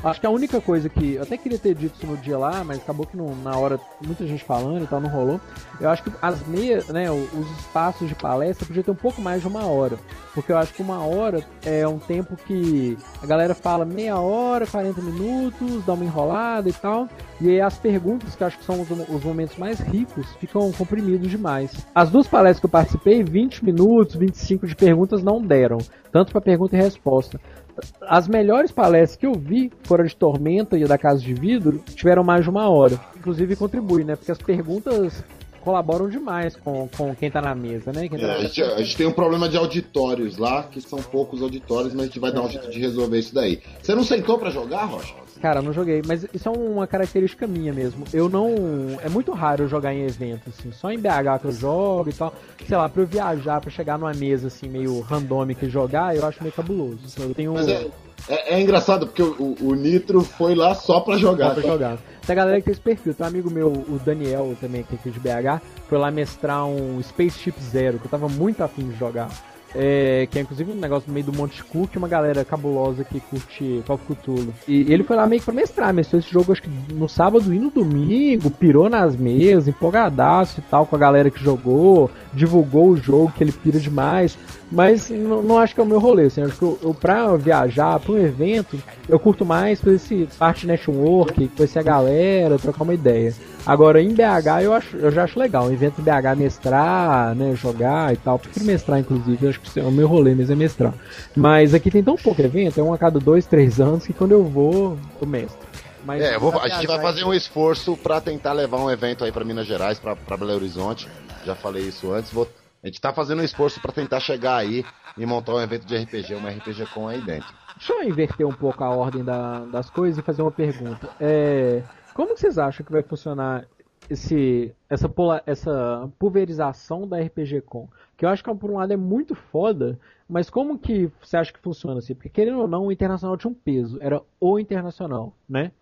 Acho que a única coisa que. Eu até queria ter dito isso no dia lá, mas acabou que não, na hora muita gente falando e tal, não rolou. Eu acho que as meias, né, os espaços de palestra podia ter um pouco mais de uma hora. Porque eu acho que uma hora é um tempo que a galera fala meia hora, 40 minutos, dá uma enrolada e tal. E aí as perguntas, que acho que são os, os momentos mais ricos, ficam comprimidos demais. As duas palestras que eu participei, 20 minutos, 25 de perguntas não deram. Tanto para pergunta e resposta. As melhores palestras que eu vi, fora de Tormenta e da Casa de Vidro, tiveram mais de uma hora. Inclusive contribui, né? Porque as perguntas colaboram demais com, com quem tá na mesa, né? Tá É, na a, gente, a gente tem um problema de auditórios lá, que são poucos auditórios, mas a gente vai dar um jeito de resolver isso daí. Você não sentou pra jogar, Rocha? Cara, não joguei, mas isso é uma característica minha mesmo. Eu não. É muito raro eu jogar em evento, assim. Só em BH que eu jogo e tal. Sei lá, pra eu viajar, pra chegar numa mesa assim, meio randômica e jogar, eu acho meio cabuloso. Então, Eu tenho. Mas é, é, é engraçado, porque o, o Nitro foi lá só pra jogar. Dá pra jogar. Tem a galera que tem esse perfil. Tem um amigo meu, o Daniel, também, que é aqui de BH, foi lá mestrar um Spaceship Zero, que eu tava muito afim de jogar. É, que é inclusive um negócio no meio do Monte Cook, uma galera cabulosa que curte Call of Cthulhu. E ele foi lá meio que pra mestrar, mestrou esse jogo acho que no sábado e no domingo, pirou nas mesas, empolgadaço e tal com a galera que jogou, divulgou o jogo, que ele pira demais. Mas não, não acho que é o meu rolê, assim, acho que eu, eu pra viajar, pra um evento, eu curto mais por esse parte network, conhecer a galera, trocar uma ideia. Agora em BH eu, acho, eu já acho legal, um evento em BH mestrar, né, jogar e tal. Prefiro mestrar, inclusive, eu acho que é o meu rolê mesmo é mestrar. Mas aqui tem tão pouco evento, é um a cada dois, três anos, que quando eu vou, eu mestro. Mas É, eu vou- a gente vai fazer um esforço pra tentar levar um evento aí pra Minas Gerais, pra Belo Horizonte. Já falei isso antes. Vou- a gente tá fazendo um esforço pra tentar chegar aí e montar um evento de RPG, uma RPG com aí dentro. Deixa eu inverter um pouco a ordem da- das coisas e fazer uma pergunta. É, como vocês acham que vai funcionar esse, essa, pola- essa pulverização da RPG Com? Que eu acho que por um lado é muito foda, mas como que você acha que funciona assim? Porque querendo ou não, o internacional tinha um peso, era o internacional, né?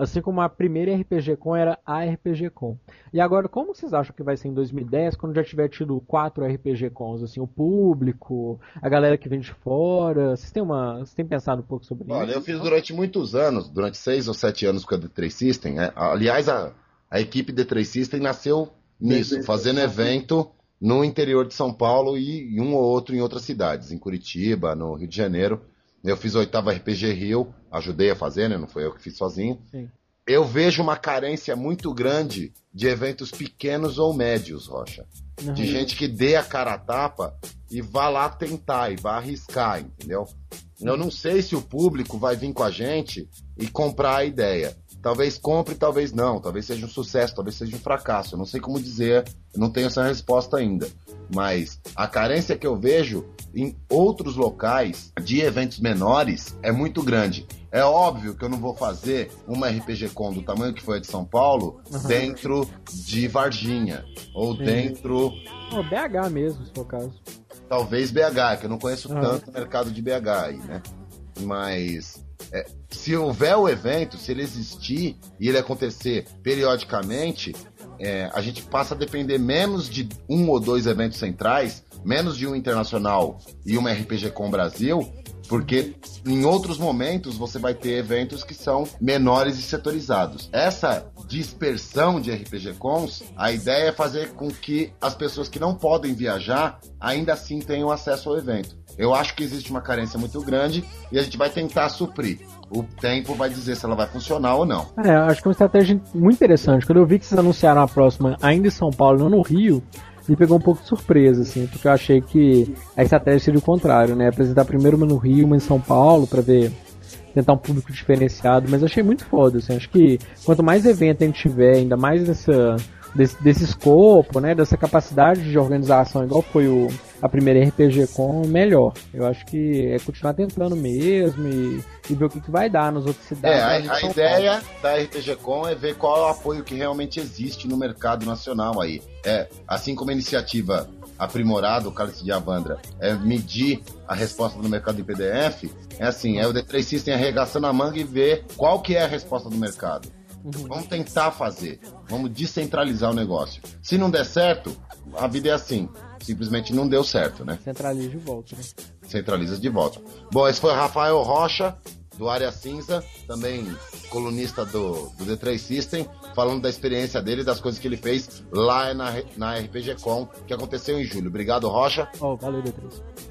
Assim como a primeira RPG Com era a RPG Com. E agora, como vocês acham que vai ser em 2010, quando já tiver tido quatro RPG Cons? Assim, o público, a galera que vem de fora. Vocês têm, uma, vocês têm pensado um pouco sobre Olha, isso? eu fiz durante muitos anos, durante seis ou sete anos com a D3 System. né? Aliás, a, a equipe D3 System nasceu nisso, fazendo evento no interior de São Paulo e, e um ou outro em outras cidades, em Curitiba, no Rio de Janeiro. Eu fiz o oitavo RPG Rio, ajudei a fazer, né? Não foi eu que fiz sozinho. Sim. Eu vejo uma carência muito grande de eventos pequenos ou médios, Rocha. Uhum. De gente que dê a cara a tapa e vá lá tentar e vá arriscar, entendeu? Eu não sei se o público vai vir com a gente e comprar a ideia. Talvez compre, talvez não. Talvez seja um sucesso, talvez seja um fracasso. Eu não sei como dizer, eu não tenho essa resposta ainda. Mas a carência que eu vejo em outros locais de eventos menores é muito grande. É óbvio que eu não vou fazer uma RPG Con do tamanho que foi a de São Paulo Uhum. dentro de Varginha. Ou Sim. dentro Ó, BH mesmo, se for o caso. talvez BH, que eu não conheço Ah. tanto o mercado de BH aí, né? Mas é, se houver o evento, se ele existir e ele acontecer periodicamente, é, a gente passa a depender menos de um ou dois eventos centrais, menos de um internacional e uma RPG com Brasil, Porque em outros momentos você vai ter eventos que são menores e setorizados. Essa dispersão de RPG Cons, a ideia é fazer com que as pessoas que não podem viajar ainda assim tenham acesso ao evento. Eu acho que existe uma carência muito grande e a gente vai tentar suprir. O tempo vai dizer se ela vai funcionar ou não. É, acho que é uma estratégia muito interessante. Quando eu vi que vocês anunciaram a próxima ainda em São Paulo, não no Rio, me pegou um pouco de surpresa, assim, porque eu achei que a estratégia seria o contrário, né? Apresentar primeiro uma no Rio, uma em São Paulo, pra ver tentar um público diferenciado, mas achei muito foda, assim, acho que quanto mais evento a gente tiver, ainda mais nessa desse, desse escopo, né, dessa capacidade de organização, igual foi o, a primeira RPG com, melhor. Eu acho que é continuar tentando mesmo e, e ver o que, que vai dar nos outros É, cidades. a, de a São ideia da RPG Com é ver qual é o apoio que realmente existe no mercado nacional aí. É, assim como a iniciativa aprimorada, o Cálice de Avandra, é medir a resposta do mercado em PDF, é assim, é o D3 System arregaçando a manga e ver qual que é a resposta do mercado. Vamos tentar fazer, vamos descentralizar o negócio. Se não der certo, a vida é assim, simplesmente não deu certo, né? Centraliza de volta, né? centraliza de volta. Bom, esse foi o Rafael Rocha, do Área Cinza, também colunista do, do D3 System, falando da experiência dele e das coisas que ele fez lá na, na RPG Com, que aconteceu em julho. Obrigado, Rocha. Ó, valeu, D3.